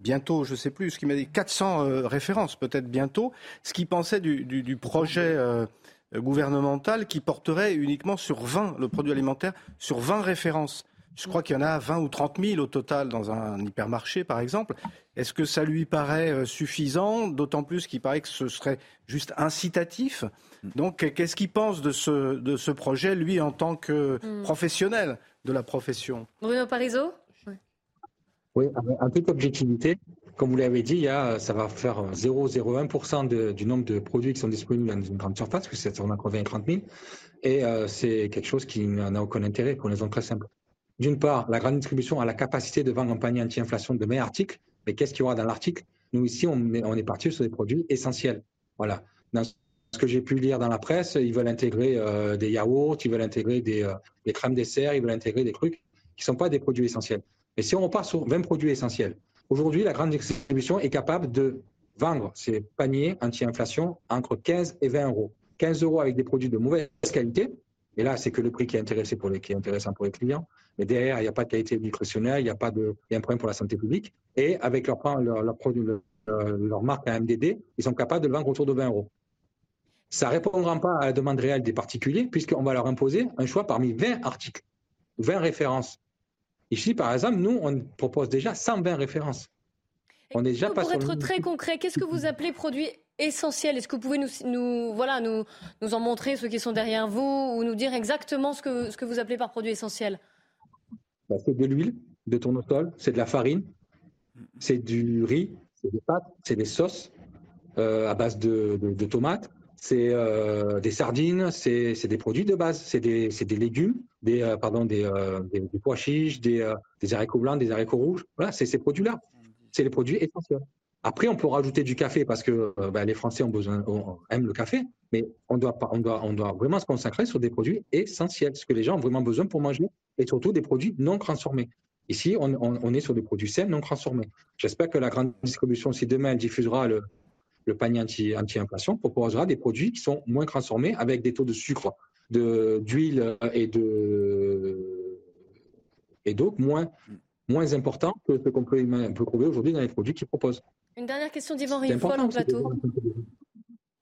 bientôt, je ne sais plus, ce qu'il m'a dit, 400 références, peut-être bientôt, ce qu'il pensait du, du projet gouvernemental qui porterait uniquement sur 20, le produit alimentaire, sur 20 références. Je crois qu'il y en a 20 ou 30 000 au total dans un hypermarché, par exemple. Est-ce que ça lui paraît euh, suffisant? D'autant plus qu'il paraît que ce serait juste incitatif. Donc, qu'est-ce qu'il pense de ce, de ce projet, lui, en tant que hmm. professionnel de la profession? Bruno Parizeau Oui, en toute objectivité, comme vous l'avez dit, il y a, ça va faire 0,01% du nombre de produits qui sont disponibles dans une grande surface, parce que c'est entre 20 et 30 000. Et euh, c'est quelque chose qui n'a aucun intérêt pour les raison très simple. D'une part, la grande distribution a la capacité de vendre un panier anti-inflation de meilleurs articles, mais qu'est-ce qu'il y aura dans l'article? Nous, ici, on est, parti sur des produits essentiels. Voilà. Ce que j'ai pu lire dans la presse, ils veulent intégrer euh, des yaourts, ils veulent intégrer des, euh, des crèmes dessert, ils veulent intégrer des trucs qui ne sont pas des produits essentiels. Mais si on repart sur 20 produits essentiels, aujourd'hui, la grande distribution est capable de vendre ses paniers anti-inflation entre 15 et 20 euros. 15 euros avec des produits de mauvaise qualité, et là, c'est que le prix qui est intéressant pour les clients. Mais derrière, il n'y a pas de qualité nutritionnelle, il y a pas de, il y a un problème pour la santé publique. Et avec leur, leur, leur, produit, leur, marque à MDD, ils sont capables de le vendre autour de 20 euros. Ça ne répondra pas à la demande réelle des particuliers, puisqu'on va leur imposer un choix parmi 20 articles, 20 références. Ici, par exemple, nous, on propose déjà 120 références. On est déjà pas pour être très concret, qu'est-ce que vous appelez produit essentiel? Est-ce que vous pouvez nous, nous, voilà, nous, nous en montrer ceux qui sont derrière vous ou nous dire exactement ce que, ce que vous appelez par produit essentiel? Bah, C'est de l'huile, de tournesol, c'est de la farine, c'est du riz, c'est des pâtes, c'est des sauces euh, à base de, de, de tomates, c'est euh, des sardines, c'est des produits de base, c'est des, des, légumes, des, euh, pardon, des, des, des, pois chiches, des, des haricots blancs, des haricots rouges. Voilà, c'est ces produits-là. C'est les produits essentiels. Après, on peut rajouter du café parce que ben, les Français ont besoin, on, aiment le café, mais on doit, on, doit, on doit vraiment se consacrer sur des produits essentiels, ce que les gens ont vraiment besoin pour manger, et surtout des produits non transformés. Ici, on, on est sur des produits sains, non transformés. J'espère que la grande distribution, si demain elle diffusera le, le panier anti-inflation proposera des produits qui sont moins transformés avec des taux de sucre, d'huile et de et donc moins moins importants que ce qu'on peut, peut, trouver aujourd'hui dans les produits qu'ils proposent. Une dernière question d'Yvan Riffol en plateau.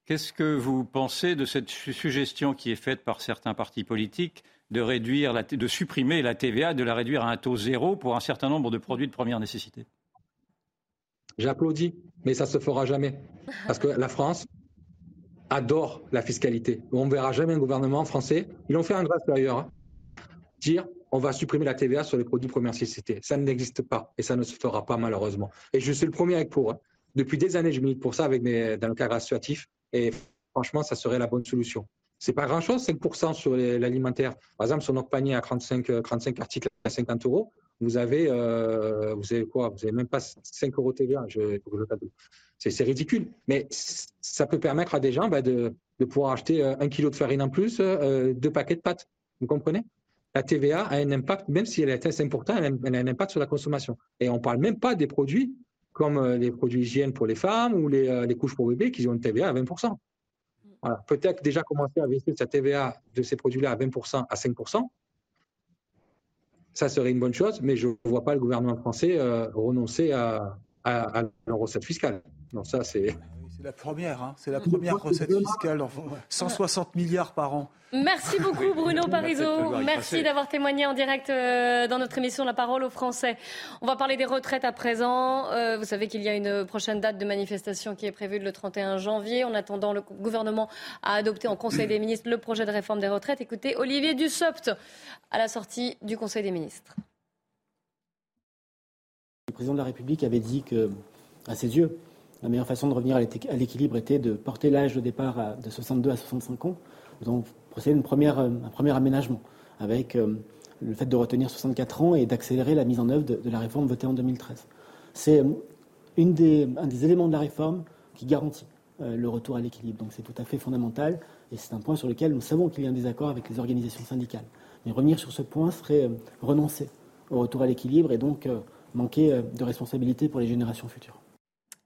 Qu'est-ce que vous pensez de cette suggestion qui est faite par certains partis politiques de réduire de supprimer la TVA, de la réduire à un taux zéro pour un certain nombre de produits de première nécessité J'applaudis, mais ça ne se fera jamais. Parce que la France adore la fiscalité. On ne verra jamais un gouvernement français, ils ont fait un grâce d'ailleurs, hein, dire on va supprimer la TVA sur les produits de première nécessité. Ça n'existe pas et ça ne se fera pas malheureusement. Et je suis le premier avec pour. Hein. Depuis des années, je milite pour ça avec mes, dans le cadre associatif et franchement, ça serait la bonne solution. C'est pas grand-chose, 5% sur l'alimentaire. Par exemple, sur notre panier à 35, 35 articles à 50 euros, vous avez, euh, vous avez quoi? Vous n'avez même pas 5 euros TVA. C'est ridicule. Mais ça peut permettre à des gens bah, de, pouvoir acheter euh, un kilo de farine en plus, euh, deux paquets de pâtes. Vous comprenez? La TVA a un impact, même si elle est assez importante, elle a, un impact sur la consommation. Et on ne parle même pas des produits comme les produits hygiène pour les femmes ou les, les couches pour bébés qui ont une TVA à 20%. Peut-être déjà commencer à baisser cette TVA de ces produits-là à 20% à 5%, ça serait une bonne chose, mais je ne vois pas le gouvernement français euh, renoncer à, à, la recette fiscale. Non, ça, c'est. C'est la première, hein. c'est la première recette fiscale, 160 milliards par an. Merci beaucoup Bruno Parisot, merci d'avoir témoigné en direct euh, dans notre émission La parole aux Français. On va parler des retraites à présent. Euh, vous savez qu'il y a une prochaine date de manifestation qui est prévue le 31 janvier. En attendant, le gouvernement a adopté en Conseil des ministres le projet de réforme des retraites. Écoutez Olivier Dussopt à la sortie du Conseil des ministres. Le président de la République avait dit que, à ses yeux, la meilleure façon de revenir à l'équilibre était de porter l'âge de départ de 62 à 65 ans. Donc, procéder à une première, euh, un premier aménagement avec euh, le fait de retenir 64 ans et d'accélérer la mise en œuvre de, la réforme votée en 2013. C'est euh, un des éléments de la réforme qui garantit le retour à l'équilibre. Donc c'est tout à fait fondamental et c'est un point sur lequel nous savons qu'il y a un désaccord avec les organisations syndicales. Mais revenir sur ce point serait renoncer au retour à l'équilibre et donc manquer de responsabilité pour les générations futures.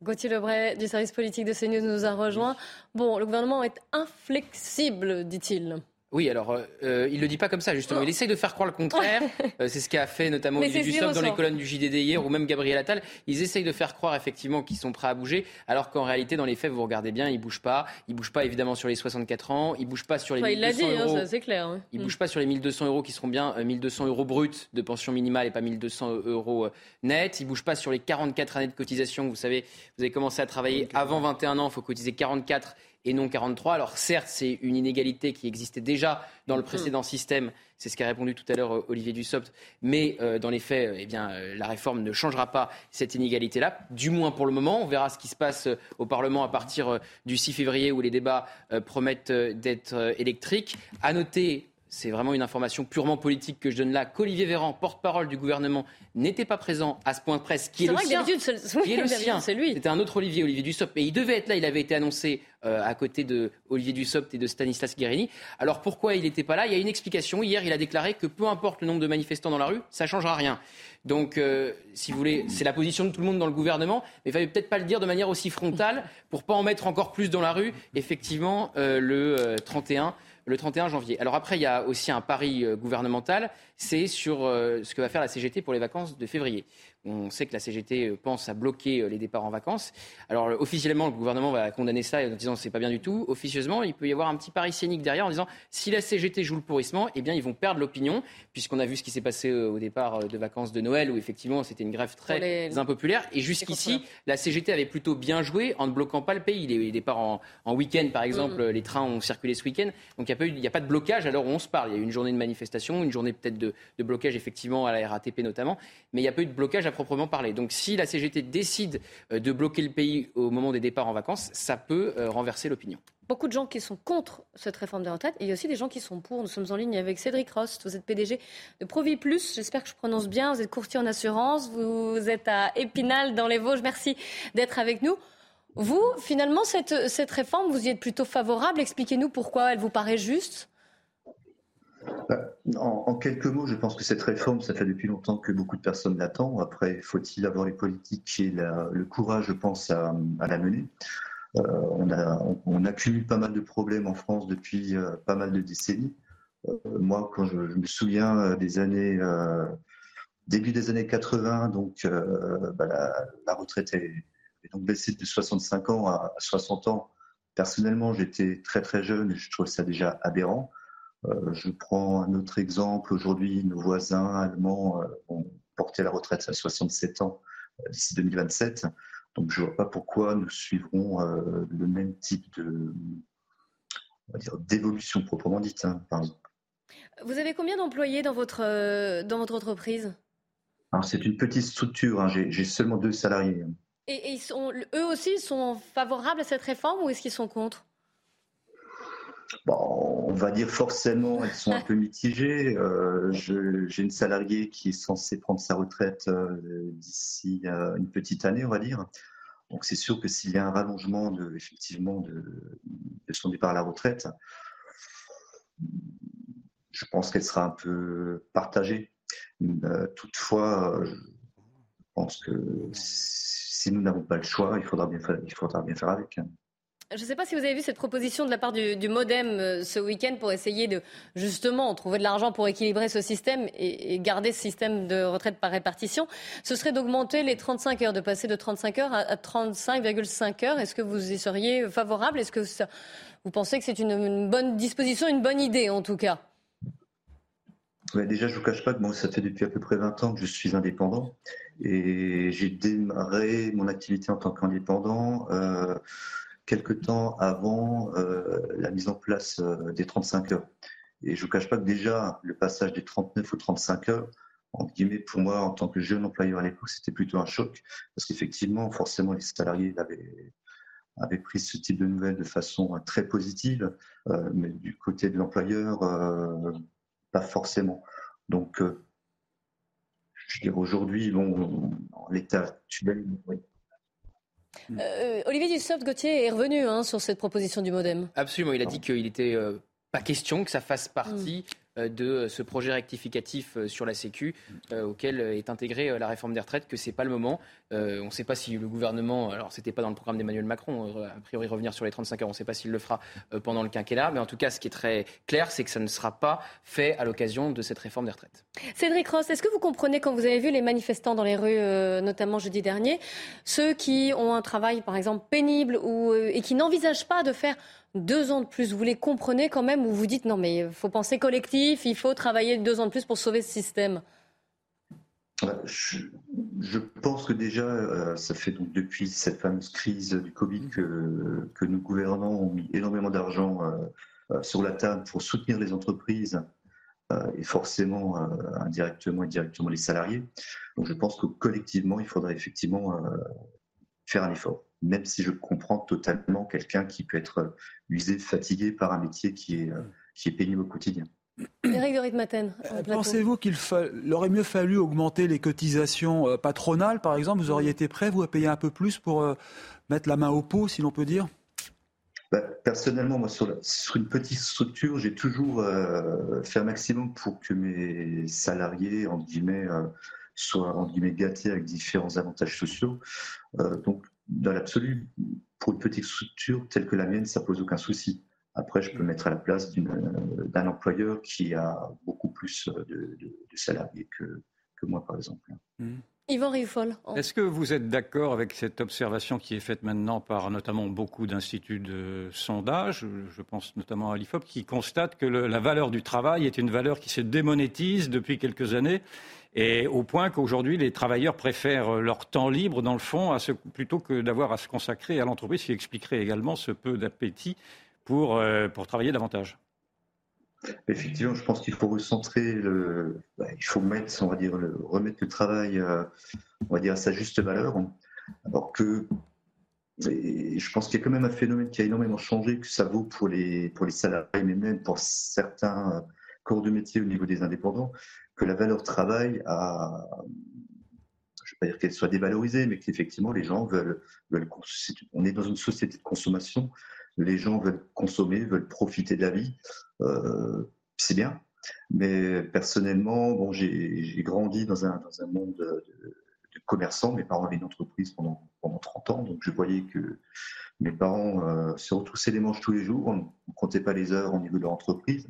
Gauthier Lebray du service politique de CNews nous a rejoint. Bon, le gouvernement est inflexible, dit-il. Oui, alors euh, euh, il ne le dit pas comme ça, justement. Il essaye de faire croire le contraire. [LAUGHS] Euh, c'est ce qu'a fait notamment Olivier Dussopt dans les colonnes du JDD hier, ou même Gabriel Attal. Ils essayent de faire croire effectivement qu'ils sont prêts à bouger, alors qu'en réalité, dans les faits, vous regardez bien, ils ne bougent pas. Ils ne bougent pas évidemment sur les 64 ans, ils ne bougent pas sur les 1200 il hein, euros. c'est clair. Hein. Ils ne bougent pas sur les 1200 euros qui seront bien 1200 euros bruts de pension minimale et pas 1200 euros net. Ils bougent pas sur les 44 années de cotisation. Vous savez, vous avez commencé à travailler avant 21 ans, il faut cotiser 44 et non 43. Alors certes, c'est une inégalité qui existait déjà dans le mm. précédent système, c'est ce qu'a répondu tout à l'heure euh, Olivier Dussopt, mais euh, dans les faits, euh, eh bien, la réforme ne changera pas cette inégalité-là, du moins pour le moment. On verra ce qui se passe au Parlement à partir du 6 février où les débats promettent d'être électriques. À noter c'est vraiment une information purement politique que je donne là, qu'Olivier Véran, porte-parole du gouvernement, n'était pas présent à ce point de presse, qui est, le sien. Qui est le sien. C'est lui. C'était un autre Olivier, Olivier Dussopt. Et il devait être là, il avait été annoncé euh, à côté de Olivier Dussopt et de Stanislas Guérini. Alors pourquoi il n'était pas là? Il y a une explication. Hier, il a déclaré que peu importe le nombre de manifestants dans la rue, ça ne changera rien. Donc, euh, si vous voulez, c'est la position de tout le monde dans le gouvernement, mais il fallait peut-être pas le dire de manière aussi frontale pour pas en mettre encore plus dans la rue. Effectivement, euh, le 31 le 31 janvier. Alors après, il y a aussi un pari gouvernemental, c'est sur ce que va faire la CGT pour les vacances de février. On sait que la CGT euh, pense à bloquer euh, les départs en vacances. Alors officiellement, le gouvernement va condamner ça en disant c'est pas bien du tout. Officieusement, il peut y avoir un petit pari scénique derrière en disant si la CGT joue le pourrissement, eh bien ils vont perdre l'opinion, puisqu'on a vu ce qui s'est passé euh, au départ de vacances de Noël où effectivement c'était une grève très impopulaire. Et jusqu'ici, la CGT avait plutôt bien joué en ne bloquant pas le pays. Les départs en, week-end, par exemple, les trains ont circulé ce week-end, donc il n'y a, pas de blocage à l'heure où on se parle. Il y a eu une journée de manifestation, une journée peut-être de, de blocage effectivement à la RATP notamment, mais il n'y a pas eu de blocage proprement parler. Donc si la CGT décide euh, de bloquer le pays au moment des départs en vacances, ça peut euh, renverser l'opinion. Beaucoup de gens qui sont contre cette réforme des retraites. Et il y a aussi des gens qui sont pour. Nous sommes en ligne avec Cédric Rost. Vous êtes PDG de Provi Plus. J'espère que je prononce bien. Vous êtes courtier en assurance. Vous êtes à Épinal dans les Vosges. Merci d'être avec nous. Vous, finalement, cette, cette réforme, vous y êtes plutôt favorable. Expliquez-nous pourquoi elle vous paraît juste? Bah, en, quelques mots, je pense que cette réforme, ça fait depuis longtemps que beaucoup de personnes l'attendent. Après, faut-il avoir les politiques et le courage, je pense, à, la mener? Euh, on, a, on, accumule pas mal de problèmes en France depuis euh, pas mal de décennies. Euh, moi, quand je, me souviens des années, début des années 80, donc bah, la, retraite est, donc baissée de 65 ans à 60 ans. Personnellement, j'étais très très jeune et je trouve ça déjà aberrant. Euh, je prends un autre exemple. Aujourd'hui, nos voisins allemands euh, ont porté la retraite à 67 ans euh, d'ici 2027. Donc, je ne vois pas pourquoi nous suivrons le même type de, d'évolution proprement dite. Hein, Vous avez combien d'employés dans votre, dans votre entreprise? Alors, c'est une petite structure. Hein. J'ai seulement deux salariés. Et, ils sont, eux aussi sont favorables à cette réforme ou est-ce qu'ils sont contre? On va dire forcément, elles sont un peu mitigées. Euh, j'ai une salariée qui est censée prendre sa retraite euh, d'ici euh, une petite année, on va dire. Donc c'est sûr que s'il y a un rallongement de, effectivement de, son départ à la retraite, je pense qu'elle sera un peu partagée. toutefois, je pense que si nous n'avons pas le choix, il faudra bien faire, il faudra bien faire avec. Je ne sais pas si vous avez vu cette proposition de la part du, Modem euh, ce week-end pour essayer de justement trouver de l'argent pour équilibrer ce système et, garder ce système de retraite par répartition. Ce serait d'augmenter les 35 heures, de passer de 35 heures à, 35,5 heures. Est-ce que vous y seriez favorable? Est-ce que vous pensez que c'est une, bonne disposition, une bonne idée en tout cas? Déjà, je ne vous cache pas que moi, ça fait depuis à peu près 20 ans que je suis indépendant et j'ai démarré mon activité en tant qu'indépendant. Euh, quelque temps avant euh, la mise en place euh, des 35 heures. Et je ne vous cache pas que déjà, le passage des 39 ou 35 heures, entre guillemets, pour moi, en tant que jeune employeur à l'époque, c'était plutôt un choc. Parce qu'effectivement, forcément, les salariés avaient, pris ce type de nouvelles de façon très positive, euh, mais du côté de l'employeur, pas forcément. Donc, je veux dire, aujourd'hui, bon, l'état actuel, oui, euh, Olivier Dussopt, Gauthier est revenu hein, sur cette proposition du modem. Absolument, il a dit qu'il n'était euh, pas question que ça fasse partie mm. De ce projet rectificatif euh, sur la Sécu euh, auquel est intégrée la réforme des retraites, que c'est pas le moment. on ne sait pas si le gouvernement, alors c'était pas dans le programme d'Emmanuel Macron, a priori revenir sur les 35 heures, on ne sait pas s'il le fera pendant le quinquennat, mais en tout cas, ce qui est très clair, c'est que ça ne sera pas fait à l'occasion de cette réforme des retraites. Cédric Ross, est-ce que vous comprenez quand vous avez vu les manifestants dans les rues, notamment jeudi dernier, ceux qui ont un travail, par exemple, pénible ou, et qui n'envisagent pas de faire deux ans de plus. Vous les comprenez quand même ou vous dites non mais il faut penser collectif, il faut travailler deux ans de plus pour sauver ce système? Je, pense que déjà, euh, ça fait donc depuis cette fameuse crise du Covid que, nos gouvernants ont mis énormément d'argent euh, euh, sur la table pour soutenir les entreprises et forcément indirectement et directement les salariés. Donc je pense que collectivement, il faudrait effectivement faire un effort même si je comprends totalement quelqu'un qui peut être usé, fatigué par un métier qui est, euh, qui est pénible au quotidien. Eric de Ritmaten. Pensez-vous qu'il aurait mieux fallu augmenter les cotisations patronales, par exemple? Vous auriez été prêt, vous, à payer un peu plus pour mettre la main au pot, si l'on peut dire? Bah, personnellement, moi, sur, une petite structure, j'ai toujours euh, fait un maximum pour que mes salariés, en guillemets, euh, soient en guillemets gâtés avec différents avantages sociaux. Euh, donc, dans l'absolu, pour une petite structure telle que la mienne, ça pose aucun souci. Après, je peux mettre à la place d'un employeur qui a beaucoup plus de, salariés que, moi, par exemple. Mmh. Est-ce que vous êtes d'accord avec cette observation qui est faite maintenant par notamment beaucoup d'instituts de sondage, je pense notamment à l'IFOP, qui constate que la valeur du travail est une valeur qui se démonétise depuis quelques années et au point qu'aujourd'hui les travailleurs préfèrent leur temps libre dans le fond plutôt que d'avoir à se consacrer à l'entreprise, ce qui expliquerait également ce peu d'appétit pour euh, travailler davantage Effectivement, je pense qu'il faut recentrer bah, il faut mettre, on va dire, remettre le travail, euh, on va dire, à sa juste valeur. Alors que, je pense qu'il y a quand même un phénomène qui a énormément changé, que ça vaut pour les, pour les salariés, mais même pour certains euh, corps de métier au niveau des indépendants, que la valeur travail a, je ne vais pas dire qu'elle soit dévalorisée, mais qu'effectivement les gens veulent, veulent, on est dans une société de consommation les gens veulent consommer, veulent profiter de la vie. Euh, c'est bien. Mais personnellement, bon, j'ai grandi dans un, dans un monde de, commerçants. Mes parents avaient une entreprise pendant, pendant 30 ans, donc je voyais que mes parents euh, se retroussaient les manches tous les jours. On ne comptait pas les heures au niveau de leur entreprise.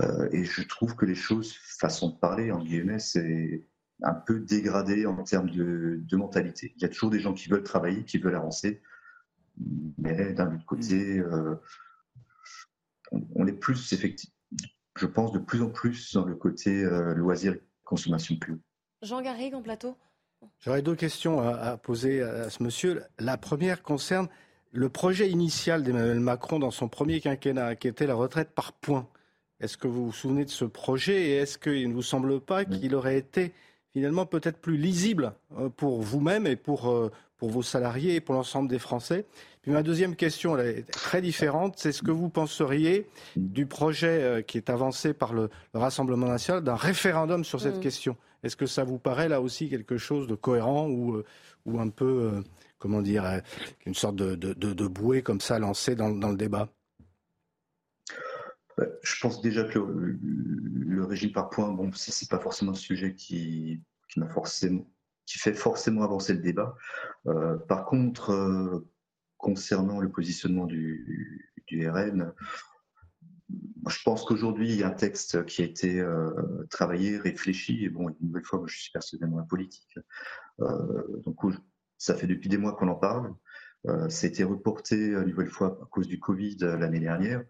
Euh, et je trouve que les choses, façon de parler, en guillemets, c'est un peu dégradé en termes de, de, mentalité. Il y a toujours des gens qui veulent travailler, qui veulent avancer. Mais d'un autre côté, euh, on est plus, effectivement, je pense, de plus en plus dans le côté euh, loisir et consommation pure. Jean Garrigue en plateau. J'aurais deux questions à, poser à ce monsieur. La première concerne le projet initial d'Emmanuel Macron dans son premier quinquennat, qui était la retraite par points. Est-ce que vous vous souvenez de ce projet et est-ce qu'il ne vous semble pas qu'il aurait été finalement peut-être plus lisible euh, pour vous-même et pour, pour vos salariés et pour l'ensemble des Français. Puis ma deuxième question, elle est très différente, c'est ce que vous penseriez du projet euh, qui est avancé par le, Rassemblement national d'un référendum sur cette mm. question? Est-ce que ça vous paraît là aussi quelque chose de cohérent ou, euh, ou un peu, euh, comment dire, une sorte de, de, bouée comme ça lancée dans, dans le débat? Je pense déjà que le, régime par points, bon, ce n'est pas forcément un sujet qui, fait forcément avancer le débat. Euh, par contre, euh, concernant le positionnement du, RN, je pense qu'aujourd'hui, il y a un texte qui a été euh, travaillé, réfléchi, et bon, une nouvelle fois, je suis personnellement politique. donc, ça fait depuis des mois qu'on en parle. ça a été reporté une nouvelle fois à cause du Covid l'année dernière.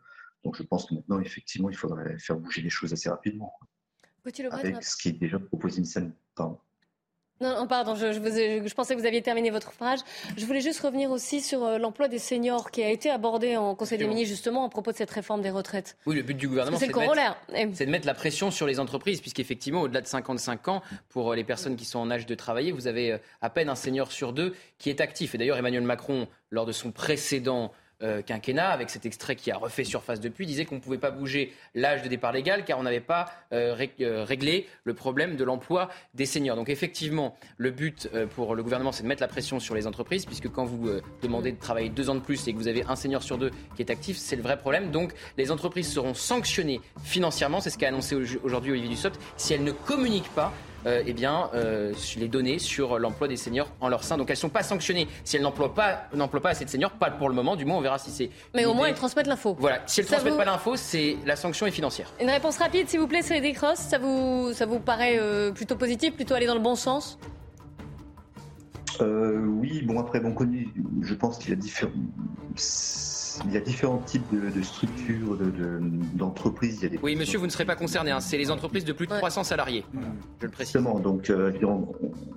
Donc, je pense que maintenant, effectivement, il faudrait faire bouger les choses assez rapidement. Avec ce qui est déjà proposé initialement. Pardon. Non, pardon, je, je, pensais que vous aviez terminé votre phrase. Je voulais juste revenir aussi sur euh, l'emploi des seniors qui a été abordé en Conseil des ministres justement à propos de cette réforme des retraites. Oui, le but du gouvernement, c'est de, mettre la pression sur les entreprises, puisqu'effectivement, au-delà de 55 ans, pour euh, les personnes qui sont en âge de travailler, vous avez euh, à peine un senior sur deux qui est actif. Et d'ailleurs, Emmanuel Macron, lors de son précédent euh, quinquennat, avec cet extrait qui a refait surface depuis, disait qu'on ne pouvait pas bouger l'âge de départ légal car on n'avait pas euh, euh, réglé le problème de l'emploi des seniors. Donc effectivement, le but pour le gouvernement, c'est de mettre la pression sur les entreprises, puisque quand vous demandez de travailler deux ans de plus et que vous avez un senior sur deux qui est actif, c'est le vrai problème. Donc les entreprises seront sanctionnées financièrement, c'est ce qu'a annoncé aujourd'hui Olivier Dussopt, si elles ne communiquent pas euh, eh bien, euh, les données sur l'emploi des seniors en leur sein. Donc elles ne sont pas sanctionnées si elles n'emploient pas, pas assez de seniors, pas pour le moment, du moins on verra si c'est. Mais au moins elles transmettent l'info. Voilà, si elles ne transmettent pas l'info, c'est la sanction est financière. Une réponse rapide, s'il vous plaît, sur les Cross, ça vous, ça vous paraît euh, plutôt positif, plutôt aller dans le bon sens? Oui, bon après, bon, connu, je pense qu'il y a différents il y a différents types de, structures, d'entreprises. De, Oui, monsieur, vous ne serez pas concerné. Hein. C'est les entreprises de plus de 300 salariés. Je le précise. donc euh, on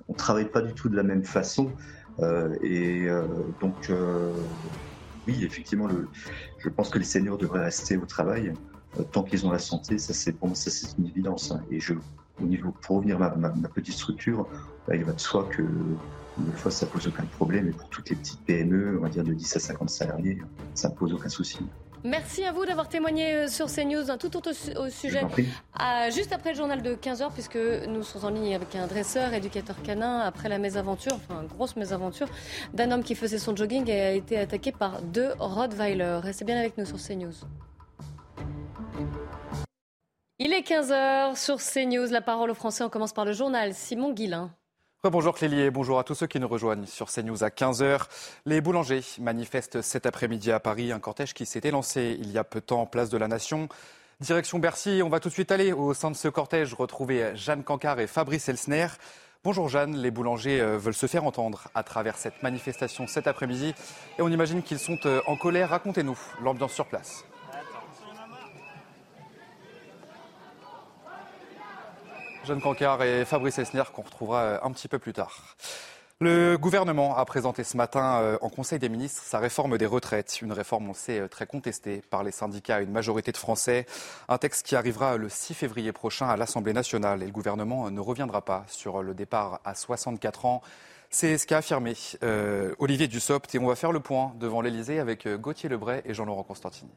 ne travaille pas du tout de la même façon. Euh, et euh, donc, oui, effectivement, le, je pense que les seniors devraient rester au travail tant qu'ils ont la santé. Ça, c'est pour moi, ça c'est une évidence. Hein. Et je, au niveau, pour revenir à ma, petite structure, bah, il va de soi que une fois, ça pose aucun problème. Et pour toutes les petites PME, on va dire de 10 à 50 salariés, ça ne pose aucun souci. Merci à vous d'avoir témoigné euh, sur CNews d'un tout autre au sujet. Juste après le journal de 15h, puisque nous sommes en ligne avec un dresseur, éducateur canin, après la mésaventure, enfin grosse mésaventure, d'un homme qui faisait son jogging et a été attaqué par deux Rottweiler. Restez bien avec nous sur CNews. Il est 15h sur CNews. La parole aux Français. On commence par le journal. Simon Guillain. Bonjour Clélie et bonjour à tous ceux qui nous rejoignent sur CNews à 15h. Les boulangers manifestent cet après-midi à Paris un cortège qui s'était lancé il y a peu de temps place de la Nation. Direction Bercy, on va tout de suite aller au sein de ce cortège retrouver Jeanne Cancard et Fabrice Elsner. Bonjour Jeanne, les boulangers euh, veulent se faire entendre à travers cette manifestation cet après-midi et on imagine qu'ils sont euh, en colère. Racontez-nous l'ambiance sur place. Jeanne Cancard et Fabrice Esner qu'on retrouvera euh, un petit peu plus tard. Le gouvernement a présenté ce matin euh, en Conseil des ministres sa réforme des retraites, une réforme, on sait, euh, très contestée par les syndicats et une majorité de Français. Un texte qui arrivera le 6 février prochain à l'Assemblée nationale et le gouvernement ne reviendra pas sur le départ à 64 ans. C'est ce qu'a affirmé Olivier Dussopt et on va faire le point devant l'Elysée avec Gauthier Lebray et Jean-Laurent Constantini.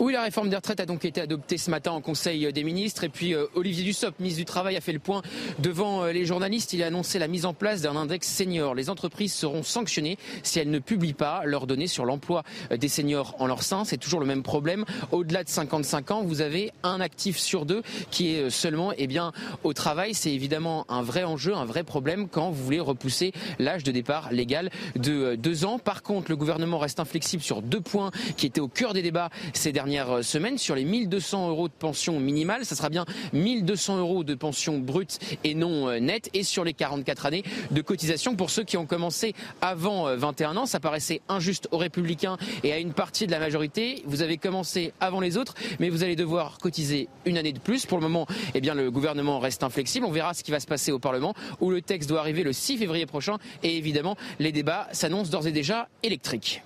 Oui, la réforme des retraites a donc été adoptée ce matin en Conseil des ministres. Et puis euh, Olivier Dussopt, ministre du Travail, a fait le point devant euh, les journalistes. Il a annoncé la mise en place d'un index senior. Les entreprises seront sanctionnées si elles ne publient pas leurs données sur l'emploi euh, des seniors en leur sein. C'est toujours le même problème. Au-delà de 55 ans, vous avez un actif sur deux qui est seulement eh bien, au travail. C'est évidemment un vrai enjeu, un vrai problème quand vous voulez repousser l'âge de départ légal de deux ans. Par contre, le gouvernement reste inflexible sur deux points qui étaient au cœur des débats ces derniers dernière semaine sur les 1200 euros de pension minimale. Ça sera bien 1200 euros de pension brute et non euh, nette. Et sur les 44 années de cotisation pour ceux qui ont commencé avant 21 euh, ans. Ça paraissait injuste aux républicains et à une partie de la majorité. Vous avez commencé avant les autres, mais vous allez devoir cotiser une année de plus. Pour le moment, eh bien, le gouvernement reste inflexible. On verra ce qui va se passer au Parlement où le texte doit arriver le 6 février prochain. Et évidemment, les débats s'annoncent d'ores et déjà électriques.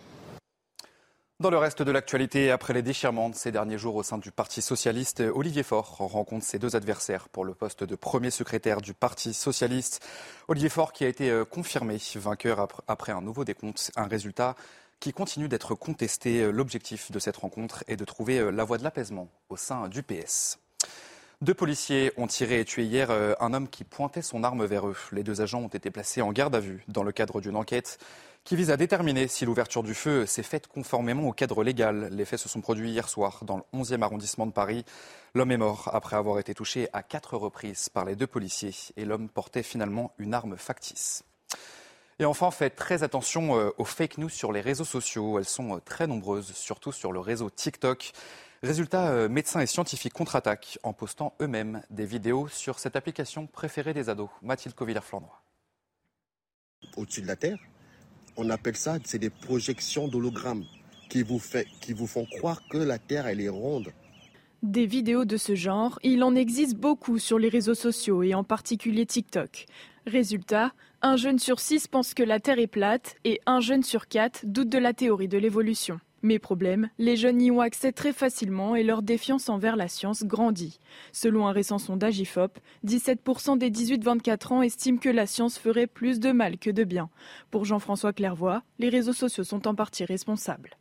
Dans le reste de l'actualité, après les déchirements de ces derniers jours au sein du Parti socialiste, Olivier Faure rencontre ses deux adversaires pour le poste de premier secrétaire du Parti socialiste. Olivier Faure qui a été euh, confirmé vainqueur après un nouveau décompte, un résultat qui continue d'être contesté. L'objectif de cette rencontre est de trouver euh, la voie de l'apaisement au sein du PS. Deux policiers ont tiré et tué hier euh, un homme qui pointait son arme vers eux. Les deux agents ont été placés en garde à vue dans le cadre d'une enquête qui vise à déterminer si l'ouverture du feu s'est faite conformément au cadre légal. Les faits se sont produits hier soir dans le 11e arrondissement de Paris. L'homme est mort après avoir été touché à quatre reprises par les deux policiers et l'homme portait finalement une arme factice. Et enfin, faites très attention euh, aux fake news sur les réseaux sociaux. Elles sont euh, très nombreuses, surtout sur le réseau TikTok. Résultat, euh, médecins et scientifiques contre-attaquent en postant eux-mêmes des vidéos sur cette application préférée des ados. Mathilde Covillère-Flandrois. Au-dessus de la Terre, on appelle ça, c'est des projections d'hologrammes qui vous, qui vous font croire que la Terre, elle est ronde. Des vidéos de ce genre, il en existe beaucoup sur les réseaux sociaux et en particulier TikTok. Résultat, un jeune sur six pense que la Terre est plate et un jeune sur quatre doute de la théorie de l'évolution. Mais problème, les jeunes y ont accès très facilement et leur défiance envers la science grandit. Selon un récent sondage IFOP, 17% des 18-24 ans estiment que la science ferait plus de mal que de bien. Pour Jean-François Clairvoy, les réseaux sociaux sont en partie responsables.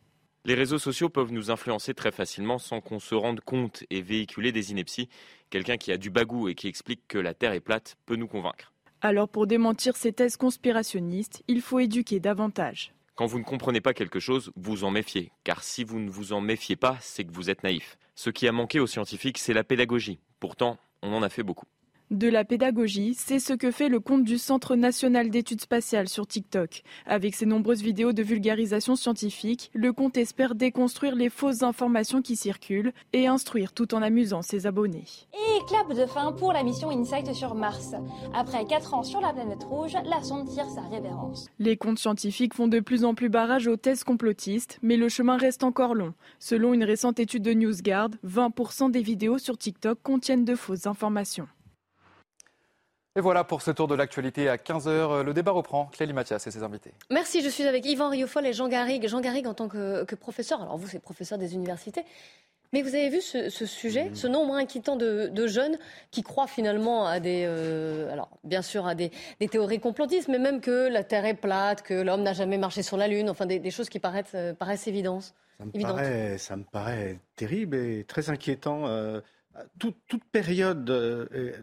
Les réseaux sociaux peuvent nous influencer très facilement sans qu'on se rende compte et véhiculer des inepties. Quelqu'un qui a du bagou et qui explique que la Terre est plate peut nous convaincre. Alors pour démentir ces thèses conspirationnistes, il faut éduquer davantage. Quand vous ne comprenez pas quelque chose, vous en méfiez. Car si vous ne vous en méfiez pas, c'est que vous êtes naïf. Ce qui a manqué aux scientifiques, c'est la pédagogie. Pourtant, on en a fait beaucoup. De la pédagogie, c'est ce que fait le compte du Centre national d'études spatiales sur TikTok. Avec ses nombreuses vidéos de vulgarisation scientifique, le compte espère déconstruire les fausses informations qui circulent et instruire tout en amusant ses abonnés. Et clap de fin pour la mission Insight sur Mars. Après 4 ans sur la planète rouge, la sonde tire sa révérence. Les comptes scientifiques font de plus en plus barrage aux thèses complotistes, mais le chemin reste encore long. Selon une récente étude de NewsGuard, 20% des vidéos sur TikTok contiennent de fausses informations. Et voilà pour ce tour de l'actualité à 15h. Le débat reprend. Clélie Mathias et ses invités. Merci, je suis avec Yvan Riofol et Jean Garrigue. Jean Garrigue en tant que, professeur. Alors vous, c'est professeur des universités. Mais vous avez vu ce, sujet, ce nombre inquiétant de, jeunes qui croient finalement à des, euh, alors bien sûr à des, théories complotistes, mais même que la Terre est plate, que l'homme n'a jamais marché sur la Lune, enfin des, choses qui paraissent, euh, paraissent évidentes. Ça me, paraît, ça me, paraît, terrible et très inquiétant. Euh, toute, période,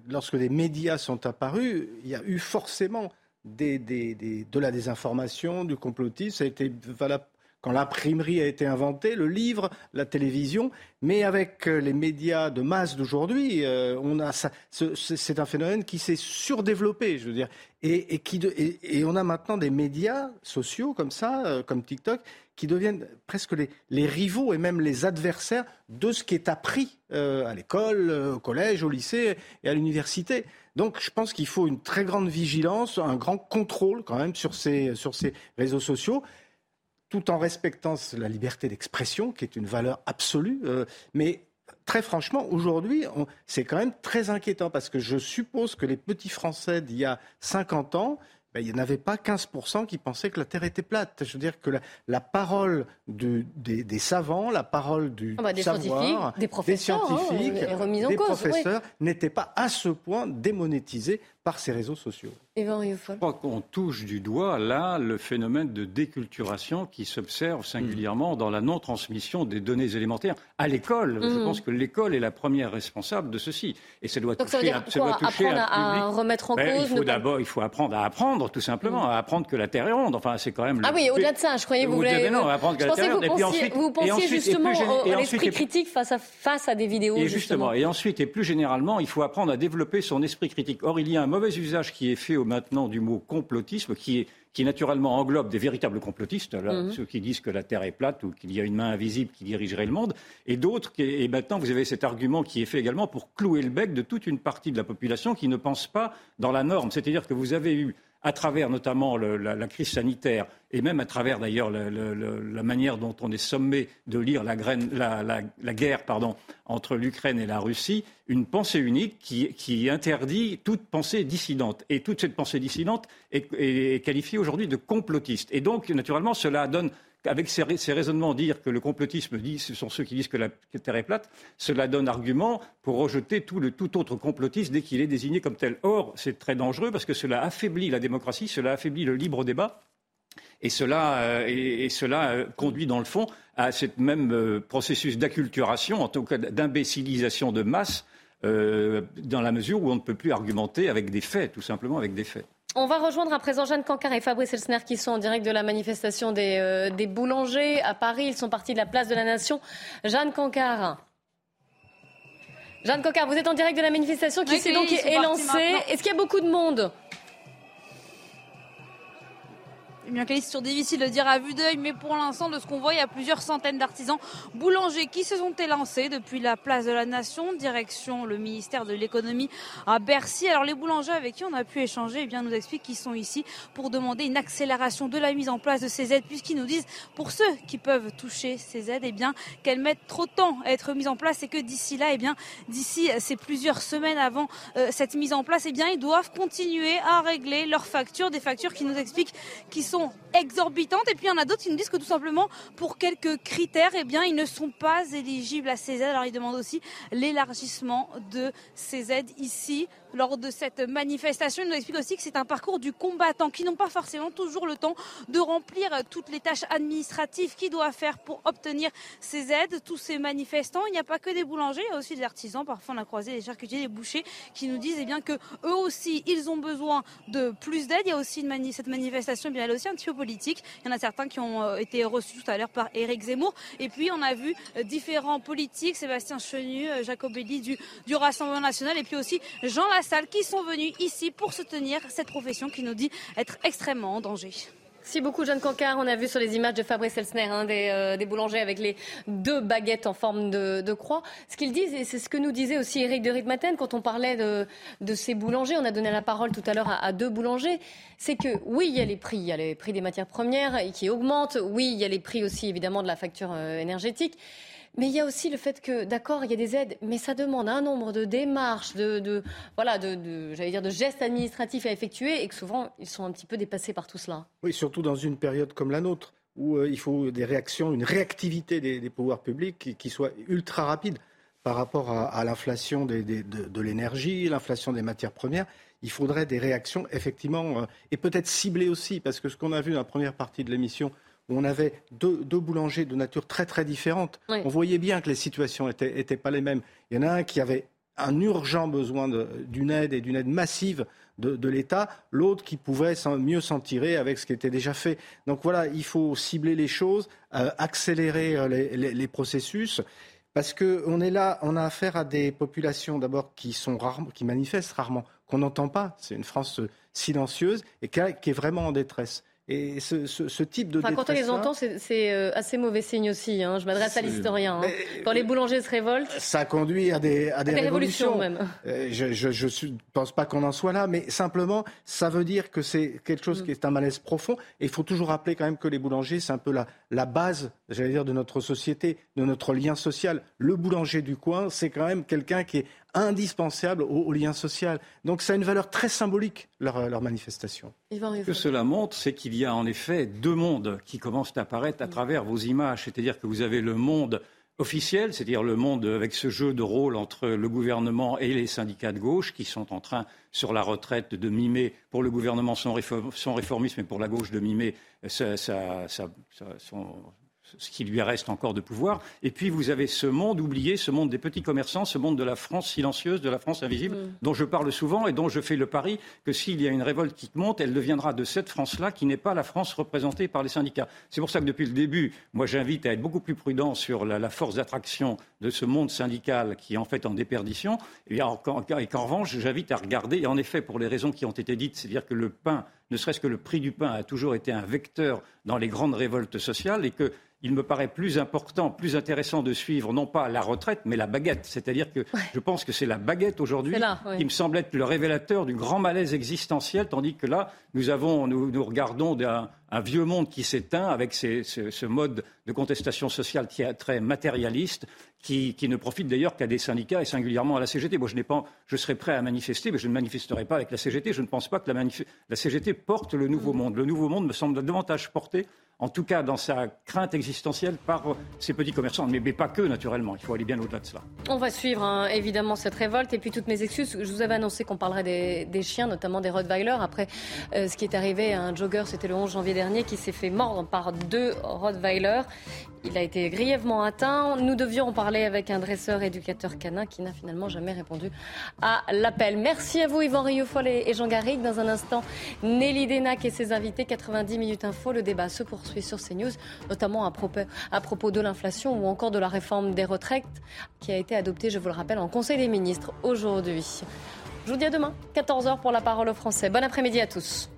lorsque les médias sont apparus, il y a eu forcément de la désinformation, du complotisme. Ça a été valable quand l'imprimerie a été inventée, le livre, la télévision, mais avec euh, les médias de masse d'aujourd'hui, euh, on a c'est un phénomène qui s'est surdéveloppé, je veux dire, et, et, on a maintenant des médias sociaux comme ça, euh, comme TikTok, qui deviennent presque les, rivaux et même les adversaires de ce qui est appris à l'école, au collège, au lycée et à l'université. Donc je pense qu'il faut une très grande vigilance, un grand contrôle quand même sur ces, sur ces réseaux sociaux tout en respectant la liberté d'expression, qui est une valeur absolue. Euh, mais très franchement, aujourd'hui, c'est quand même très inquiétant parce que je suppose que les petits Français d'il y a 50 ans, ben, il n'y en avait pas 15% qui pensaient que la Terre était plate. Je veux dire que la, parole des, savants, la parole du ah bah, des savoir, des hein, scientifiques, des professeurs n'était pas à ce point démonétisée par ces réseaux sociaux. Je crois qu'on touche du doigt là le phénomène de déculturation qui s'observe singulièrement dans la non-transmission des données élémentaires à l'école. Je mhm. pense que l'école est la première responsable de ceci. Et ça doit Donc toucher, ça veut dire quoi apprendre à, remettre en ben, cause. Il faut d'abord, il faut apprendre à apprendre, tout simplement, à apprendre que la Terre est ronde. Enfin, c'est quand même. Ah oui, au-delà de ça, je croyais que vous voulez. Non, apprendre que la Terre est ronde. Et puis ensuite, vous pensiez justement à l'esprit critique face à face à des vidéos. Et justement, et ensuite, et plus généralement, il faut apprendre à développer son esprit critique. Or, il y a un mauvais usage qui est fait maintenant du mot complotisme, qui, qui naturellement englobe des véritables complotistes, mhm. ceux qui disent que la Terre est plate ou qu'il y a une main invisible qui dirigerait le monde, et d'autres, et maintenant vous avez cet argument qui est fait également pour clouer le bec de toute une partie de la population qui ne pense pas dans la norme. C'est-à-dire que vous avez eu à travers notamment la, crise sanitaire et même à travers d'ailleurs la manière dont on est sommé de lire la, guerre pardon, entre l'Ukraine et la Russie, une pensée unique qui, interdit toute pensée dissidente. Et toute cette pensée dissidente est, est qualifiée aujourd'hui de complotiste. Et donc, naturellement, cela donne avec ces, raisonnements, dire que le complotisme dit, ce sont ceux qui disent que la Terre est plate, cela donne argument pour rejeter tout, autre complotiste dès qu'il est désigné comme tel. Or, c'est très dangereux parce que cela affaiblit la démocratie, cela affaiblit le libre débat. Et cela, euh, euh, conduit, dans le fond, à ce même euh, processus d'acculturation, en tout cas d'imbécilisation de masse, dans la mesure où on ne peut plus argumenter avec des faits, tout simplement avec des faits. On va rejoindre à présent Jeanne Cancard et Fabrice Elsner qui sont en direct de la manifestation des, euh, des boulangers à Paris. Ils sont partis de la place de la Nation. Jeanne Cancard. Jeanne Cancard, vous êtes en direct de la manifestation qui s'est donc élancée. Est-ce qu'il y a beaucoup de monde? Bien c'est sur difficile de dire à vue d'œil, mais pour l'instant, de ce qu'on voit, il y a plusieurs centaines d'artisans boulangers qui se sont élancés depuis la place de la Nation, direction le ministère de l'économie à Bercy. Alors les boulangers avec qui on a pu échanger, eh bien nous expliquent qu'ils sont ici pour demander une accélération de la mise en place de ces aides, puisqu'ils nous disent pour ceux qui peuvent toucher ces aides, eh bien qu'elles mettent trop de temps à être mises en place et que d'ici là, eh bien d'ici ces plusieurs semaines avant euh, cette mise en place, eh bien ils doivent continuer à régler leurs factures, des factures qui nous expliquent qui sont exorbitantes. Et puis il y en a d'autres qui nous disent que tout simplement, pour quelques critères, eh bien, ils ne sont pas éligibles à ces aides. Alors ils demandent aussi l'élargissement de ces aides ici lors de cette manifestation. Il nous explique aussi que c'est un parcours du combattant qui n'ont pas forcément toujours le temps de remplir toutes les tâches administratives qu'ils doivent faire pour obtenir ces aides. Tous ces manifestants, il n'y a pas que des boulangers, il y a aussi des artisans. Parfois, on a croisé des charcutiers, des bouchers qui nous disent eh bien, que eux aussi, ils ont besoin de plus d'aide. Il y a aussi une cette manifestation, eh bien, elle est aussi un petit peu politique. Il y en a certains qui ont euh, été reçus tout à l'heure par Éric Zemmour. Et puis, on a vu euh, différents politiques, Sébastien Chenu, euh, Jacob Belli du, du Rassemblement national, et puis aussi Jean Lassalle, qui sont venus ici pour soutenir cette profession qui nous dit être extrêmement en danger. Merci beaucoup, Jeanne Cancard. On a vu sur les images de Fabrice Elsner hein, des, boulangers avec les deux baguettes en forme de, croix. Ce qu'ils disent, et c'est ce que nous disait aussi Eric de Ritmaten quand on parlait de, ces boulangers, on a donné la parole tout à l'heure à, à, deux boulangers, c'est que oui, il y a les prix, il y a les prix des matières premières qui augmentent, oui, il y a les prix aussi évidemment de la facture euh, énergétique. Mais il y a aussi le fait que, d'accord, il y a des aides, mais ça demande un nombre de démarches, de, voilà, de, j'allais dire, de gestes administratifs à effectuer, et que souvent ils sont un petit peu dépassés par tout cela. Oui, surtout dans une période comme la nôtre où il faut des réactions, une réactivité des, pouvoirs publics qui, soit ultra rapide par rapport à, l'inflation de, de l'énergie, l'inflation des matières premières il faudrait des réactions effectivement euh, et peut-être ciblées aussi, parce que ce qu'on a vu dans la première partie de l'émission, où on avait deux, boulangers de nature très très différente, on voyait bien que les situations n'étaient pas les mêmes. Il y en a un qui avait un urgent besoin d'une aide et d'une aide massive de, l'État, l'autre qui pouvait mieux s'en tirer avec ce qui était déjà fait. Donc voilà, il faut cibler les choses, euh, accélérer euh, les, processus. Parce qu'on est là, on a affaire à des populations d'abord qui sont rarement, qui manifestent rarement qu'on n'entend pas. C'est une France silencieuse et qui est vraiment en détresse. Et ce, type de enfin, Quand on les entend, c'est euh, assez mauvais signe aussi. Hein. Je m'adresse à l'historien. Hein. Quand les boulangers se révoltent. Ça conduit à des, à des, révolutions. même. Euh, je ne pense pas qu'on en soit là, mais simplement, ça veut dire que c'est quelque chose mm. qui est un malaise profond. Et il faut toujours rappeler quand même que les boulangers, c'est un peu la, la base, j'allais dire, de notre société, de notre lien social. Le boulanger du coin, c'est quand même quelqu'un qui est indispensable au, lien social. Donc ça a une valeur très symbolique, leur, leur manifestation. Ce que cela montre, c'est qu'il y a en effet deux mondes qui commencent à apparaître à travers vos images. C'est-à-dire que vous avez le monde officiel, c'est-à-dire le monde avec ce jeu de rôle entre le gouvernement et les syndicats de gauche qui sont en train, sur la retraite, de mimer, pour le gouvernement son, réformisme et pour la gauche de mimer sa, son, ce qui lui reste encore de pouvoir. Et puis vous avez ce monde oublié, ce monde des petits commerçants, ce monde de la France silencieuse, de la France invisible, mm. dont je parle souvent et dont je fais le pari que s'il y a une révolte qui monte, elle deviendra de cette France-là qui n'est pas la France représentée par les syndicats. C'est pour ça que depuis le début, moi j'invite à être beaucoup plus prudent sur la, force d'attraction de ce monde syndical qui est en fait en déperdition, et, qu'en revanche j'invite à regarder, et en effet pour les raisons qui ont été dites, c'est-à-dire que le pain ne serait-ce que le prix du pain a toujours été un vecteur dans les grandes révoltes sociales et que il me paraît plus important, plus intéressant de suivre non pas la retraite, mais la baguette. C'est-à-dire que je pense que c'est la baguette aujourd'hui qui me semble être le révélateur du grand malaise existentiel, tandis que là, nous, avons, nous, regardons un, vieux monde qui s'éteint avec ce, mode de contestation sociale qui est très matérialiste, qui, ne profite d'ailleurs qu'à des syndicats et singulièrement à la CGT. Moi, je, pas, je serais prêt à manifester, mais je ne manifesterai pas avec la CGT. Je ne pense pas que la, la CGT porte le nouveau monde. Le nouveau monde me semble davantage porté en tout cas dans sa crainte existentielle par ces petits commerçants. Mais, pas que, naturellement, il faut aller bien au-delà de cela. On va suivre hein, évidemment cette révolte et puis toutes mes excuses. Je vous avais annoncé qu'on parlerait des, chiens, notamment des Rottweiler. Après euh, ce qui est arrivé à un jogger, c'était le 11 janvier dernier, qui s'est fait mordre par deux Rottweiler. Il a été grièvement atteint. Nous devions en parler avec un dresseur éducateur canin qui n'a finalement jamais répondu à l'appel. Merci à vous Yvan Rioufol et Jean Garrigue. Dans un instant, Nelly Denac et ses invités. 90 minutes info. Le débat se poursuit sur CNews, notamment à propos, à propos de l'inflation ou encore de la réforme des retraites qui a été adoptée, je vous le rappelle, en Conseil des ministres aujourd'hui. Je vous dis à demain, 14h pour la parole aux Français. Bon après-midi à tous.